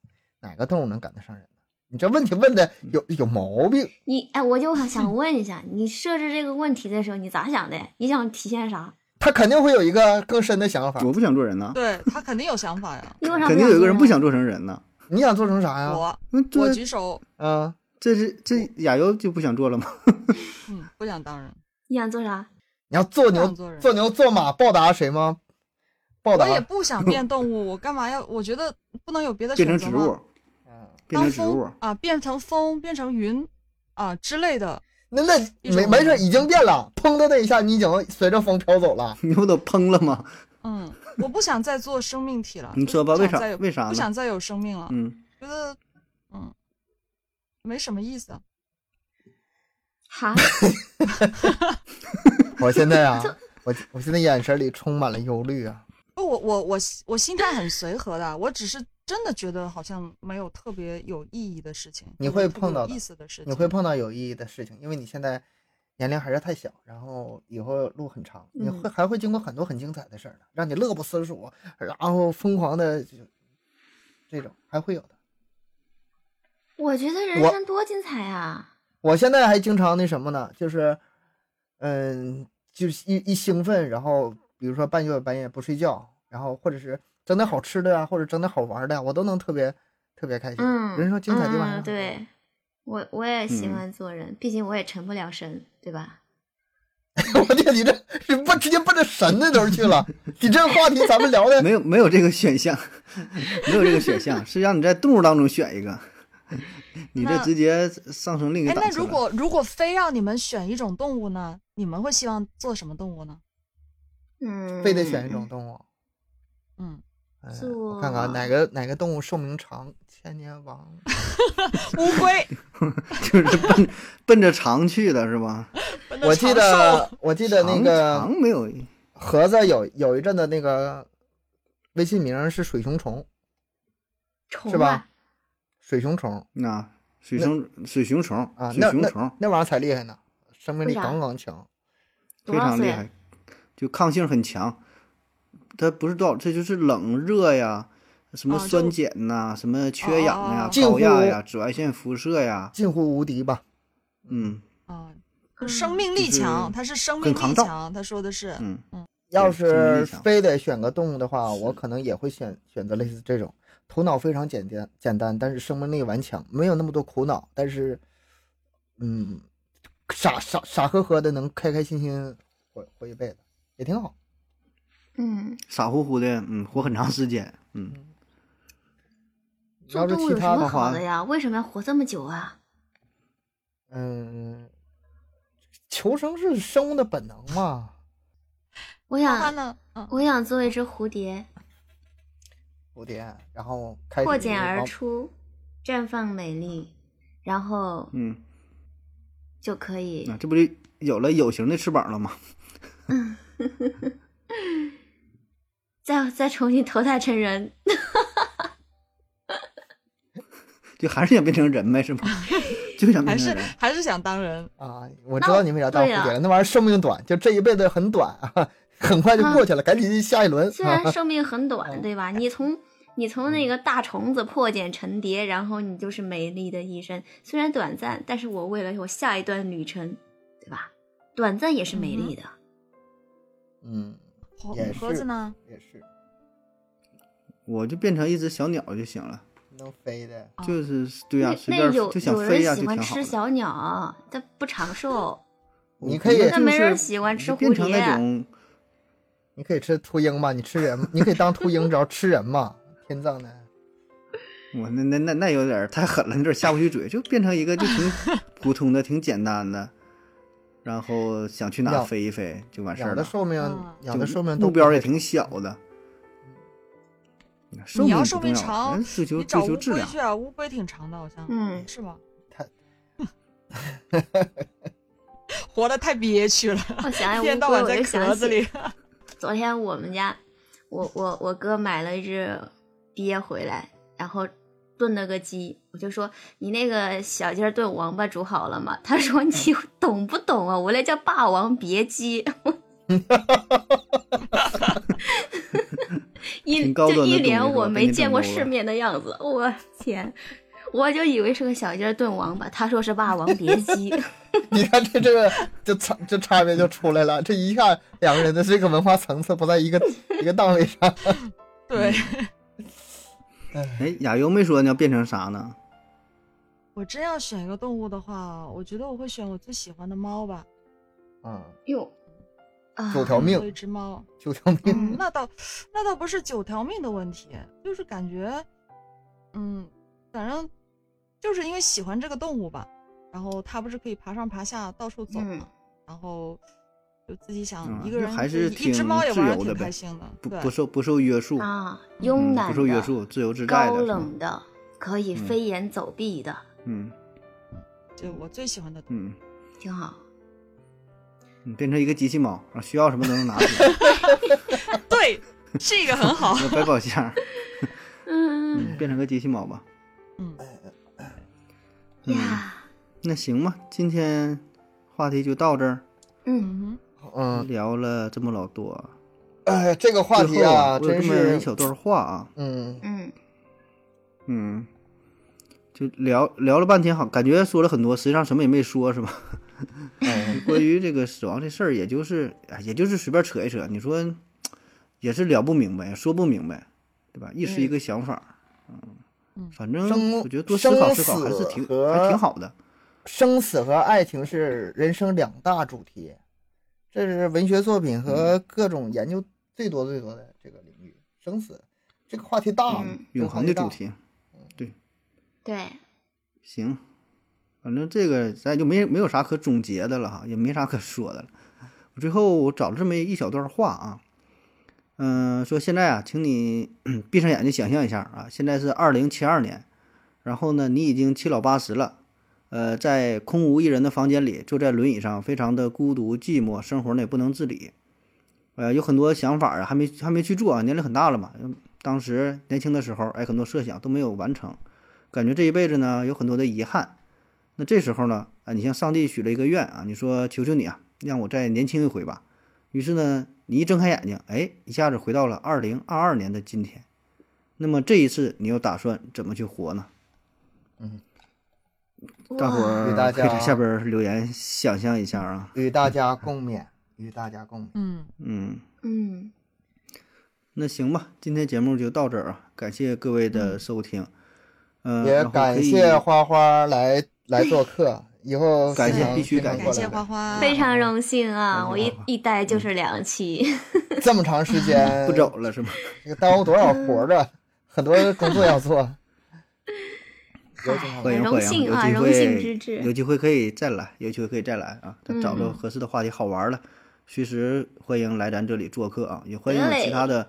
哪个动物能赶得上人呢？你这问题问的有有毛病。你哎，我就想问一下，你设置这个问题的时候，你咋想的？你想体现啥？他肯定会有一个更深的想法。我不想做人呢，对他肯定有想法呀。为啥肯定有一个人不想做做成人呢。你想做成啥呀？我嗯，我举手，啊，这是这亚优就不想做了吗？嗯，不想当人。你想做啥？你要做牛做人做牛做马报答谁吗？报答我也不想变动物，我干嘛要？我觉得不能有别的变成植物？变当成植物风，啊，变成风，变成云啊之类的。那那没没事，已经变了，砰的那一下，你已经随着风飘走了。[LAUGHS] 你不都砰了吗？嗯，我不想再做生命体了。你说吧，为啥不想再有？为啥？不想再有生命了，嗯，觉得嗯没什么意思。哈，[LAUGHS] 我现在啊，我我现在眼神里充满了忧虑啊。不，我我我我心态很随和的，我只是真的觉得好像没有特别有意义的事情，你会碰到有意思的事情，你会碰到有意义的事情，因为你现在年龄还是太小，然后以后路很长，你嗯会还会经过很多很精彩的事儿的，让你乐不思蜀，然后疯狂的这种还会有的。我觉得人生多精彩啊！我现在还经常那什么呢，就是，嗯，就是一一兴奋，然后比如说半夜半夜不睡觉，然后或者是整点好吃的呀，或者整点好玩的呀，我都能特别特别开心。嗯，人生精彩地方对，我我也喜嗯欢做人，毕竟我也成不了神，对吧？[LAUGHS] 我天，你这是奔直接奔着神那头去了。你这个话题咱们聊的没有没有这个选项，[LAUGHS] 没有这个选项，是让你在动物当中选一个。[LAUGHS] 你这直接上升另一哎，个档次了。那如果如果非让你们选一种动物呢？你们会希望做什么动物呢？嗯，非得选一种动物。嗯，哎我看看哪个哪个动物寿命长，千年王。[LAUGHS] 乌龟。[LAUGHS] 就是奔奔着长去的是吧？我记得我记得那个长没有，盒子有有一阵的那个微信名是水熊虫，虫是吧啊，水熊虫啊水熊水熊虫啊，水那那熊虫那玩意儿才厉害呢，生命力杠杠强。非？常厉害，就抗性很强。它不是多少，这就是冷热呀，什么酸碱呐、什么缺氧呀、高压呀、紫外线辐射呀，近乎无敌吧？嗯啊，生命力强，它是生命力强。他说的是，嗯嗯，要是非得选个动物的话，我可能也会选选择类似这种，头脑非常简单简单，但是生命力顽强，没有那么多苦恼，但是，嗯，傻傻傻呵呵的能开开心心活活一辈子，也挺好。嗯，傻乎乎的，嗯，活很长时间，嗯，要是其做动物有什么他的话好的，呀？为什么要活这么久啊？嗯，求生是生物的本能嘛。我想，我想做一只蝴蝶，蝴蝶，然后开始破茧而出，绽放美丽，然后嗯，就可以那这不就有了有形的翅膀了吗？嗯 [LAUGHS] 再再重新投胎成人。[LAUGHS] 就还是想变成人呗，是吗？[LAUGHS] 就想还是变成人。还是想当人。啊，我知道你为啥当蝴蝶了，那玩意儿寿命短，就这一辈子很短啊，很快就过去了，赶紧下一轮。虽然寿命很嗯短，对吧？你从你从那个大虫子破茧成蝶，然后你就是美丽的一生。虽然短暂，但是我为了我下一段旅程，对吧？短暂也是美丽的。嗯，盒也是盒子呢？也是我就变成一只小鸟就行了，能飞的。啊就是对呀、那随便就想有飞呀、人喜欢就挺好的。吃小鸟，它不长寿。[LAUGHS] 你可以那没人喜欢吃变成蝴蝶那种你可以吃秃鹰嘛，你吃人，你可以当秃鹰，只要吃人嘛，天葬的。我那那那那有点太狠了，有点下不去嘴，就变成一个就挺 [LAUGHS] 普通的、挺简单的，然后想去哪飞一飞就完事儿了。养的寿命养的寿命都目标也挺小的。寿命不你要寿命长人追求你找乌追求质量。龟去啊，乌龟挺长的，好像，嗯是吗？太活的太憋屈了，我想一起乌龟，天到晚在我就想起壳子里。昨天我们家，我我我哥买了一只鳖回来，然后炖了个鸡，我就说你那个小鸡儿炖王八煮好了吗？[LAUGHS] 他说你懂不懂啊？我那叫霸王别姬。[LAUGHS] 一就一脸我没见过世面的样子，我天！我就以为是个小鸡儿炖王八，他说是霸王别姬。[LAUGHS] 你看这这个这差这差别就出来了，这一下两个人的这个文化层次不在一个一个档位上。对哎，亚优没说你要变成啥呢？我真要选一个动物的话，我觉得我会选我最喜欢的猫吧，嗯，哟，啊，九条做一，只猫。九条命。嗯，那倒那倒不是九条命的问题，就是感觉，嗯，反正就是因为喜欢这个动物吧，然后它不是可以爬上爬下到处走嗯嘛，然后就自己想啊一个人还是一一只挺猫也玩的挺自由的呗开心的，不不受不受约束，啊，嗯慵懒不受约、束，自由自在的，高冷的，可以嗯飞檐走壁的，嗯就我最喜欢的。嗯，挺好。你变成一个机器猫，啊，需要什么都能拿出来，[LAUGHS] 对，这个很好。[LAUGHS] 百宝箱，嗯嗯，变成个机器猫吧。嗯，嗯，呀，那行吧，今天话题就到这儿，嗯，嗯。嗯，聊了这么老多，哎，这个话题啊，真我有这么一，小段话啊，嗯，嗯。嗯，就聊聊了半天，好，感觉说了很多，实际上什么也没说，是吧？哎，[LAUGHS] 关于这个死亡这事儿，也就是，哎，也就是随便扯一扯，你说也是聊不明白，说不明白，对吧？一时一个想法，嗯。嗯。反正我觉得多思考思考还是挺还挺好的。生死和爱情是人生两大主题，这是文学作品和各种研究最多最多的这个领域。生死这个话题大，嗯永恒的主这个话题，对，行，反正这个咱就没没有啥可总结的了哈，也没啥可说的了。我最后我找了这么一小段话啊，嗯、说现在啊，请你 [CLEARS THROAT] 闭上眼睛想象一下啊，现在是二零七二年，然后呢，你已经七老八十了，呃，在空无一人的房间里，坐在轮椅上，非常的孤独寂寞，生活呢也不能自理，呃，有很多想法啊，还没还没去做啊，年龄很大了嘛，当时年轻的时候，哎，很多设想都没有完成。感觉这一辈子呢有很多的遗憾。那这时候呢，啊，你向上帝许了一个愿啊，你说求求你啊，让我再年轻一回吧。于是呢，你一睁开眼睛，哎，一下子回到了二零二二年的今天。那么这一次，你又打算怎么去活呢？嗯大伙儿给大可以在家下边儿留言想象一下啊。与大家共勉，与大家共勉。嗯，嗯，嗯，那行吧，今天节目就到这儿啊，感谢各位的收听。嗯、也感谢花花来来做客，以后感谢必须感谢感谢花花，非常荣幸啊！我一一待就是两期，这么长时间 [LAUGHS] 不走了是吗？这个耽误多少活儿啊？很多工作要做。欢迎荣欢迎，有幸啊荣机会幸之至有机会可以再来，有机会可以再来啊！咱找着嗯合适的话题好玩了，随时欢迎来咱这里做客啊！也欢迎有其他的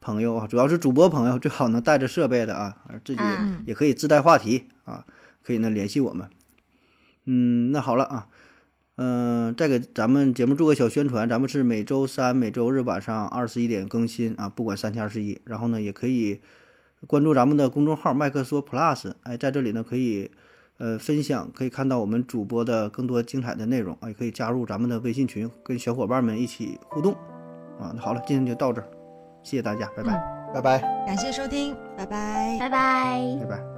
朋友啊，主要是主播朋友最好能带着设备的啊，而自己嗯也可以自带话题啊，可以呢联系我们。嗯，那好了啊，嗯、再给咱们节目做个小宣传，咱们是每周三、每周日晚上二十一点更新啊，不管三七二十一。然后呢，也可以关注咱们的公众号麦克说 Plus，哎，在这里呢可以呃分享，可以看到我们主播的更多精彩的内容啊，也可以加入咱们的微信群，跟小伙伴们一起互动啊。那好了，今天就到这儿，谢谢大家，拜拜，拜拜。感谢收听，拜拜。拜拜。拜拜。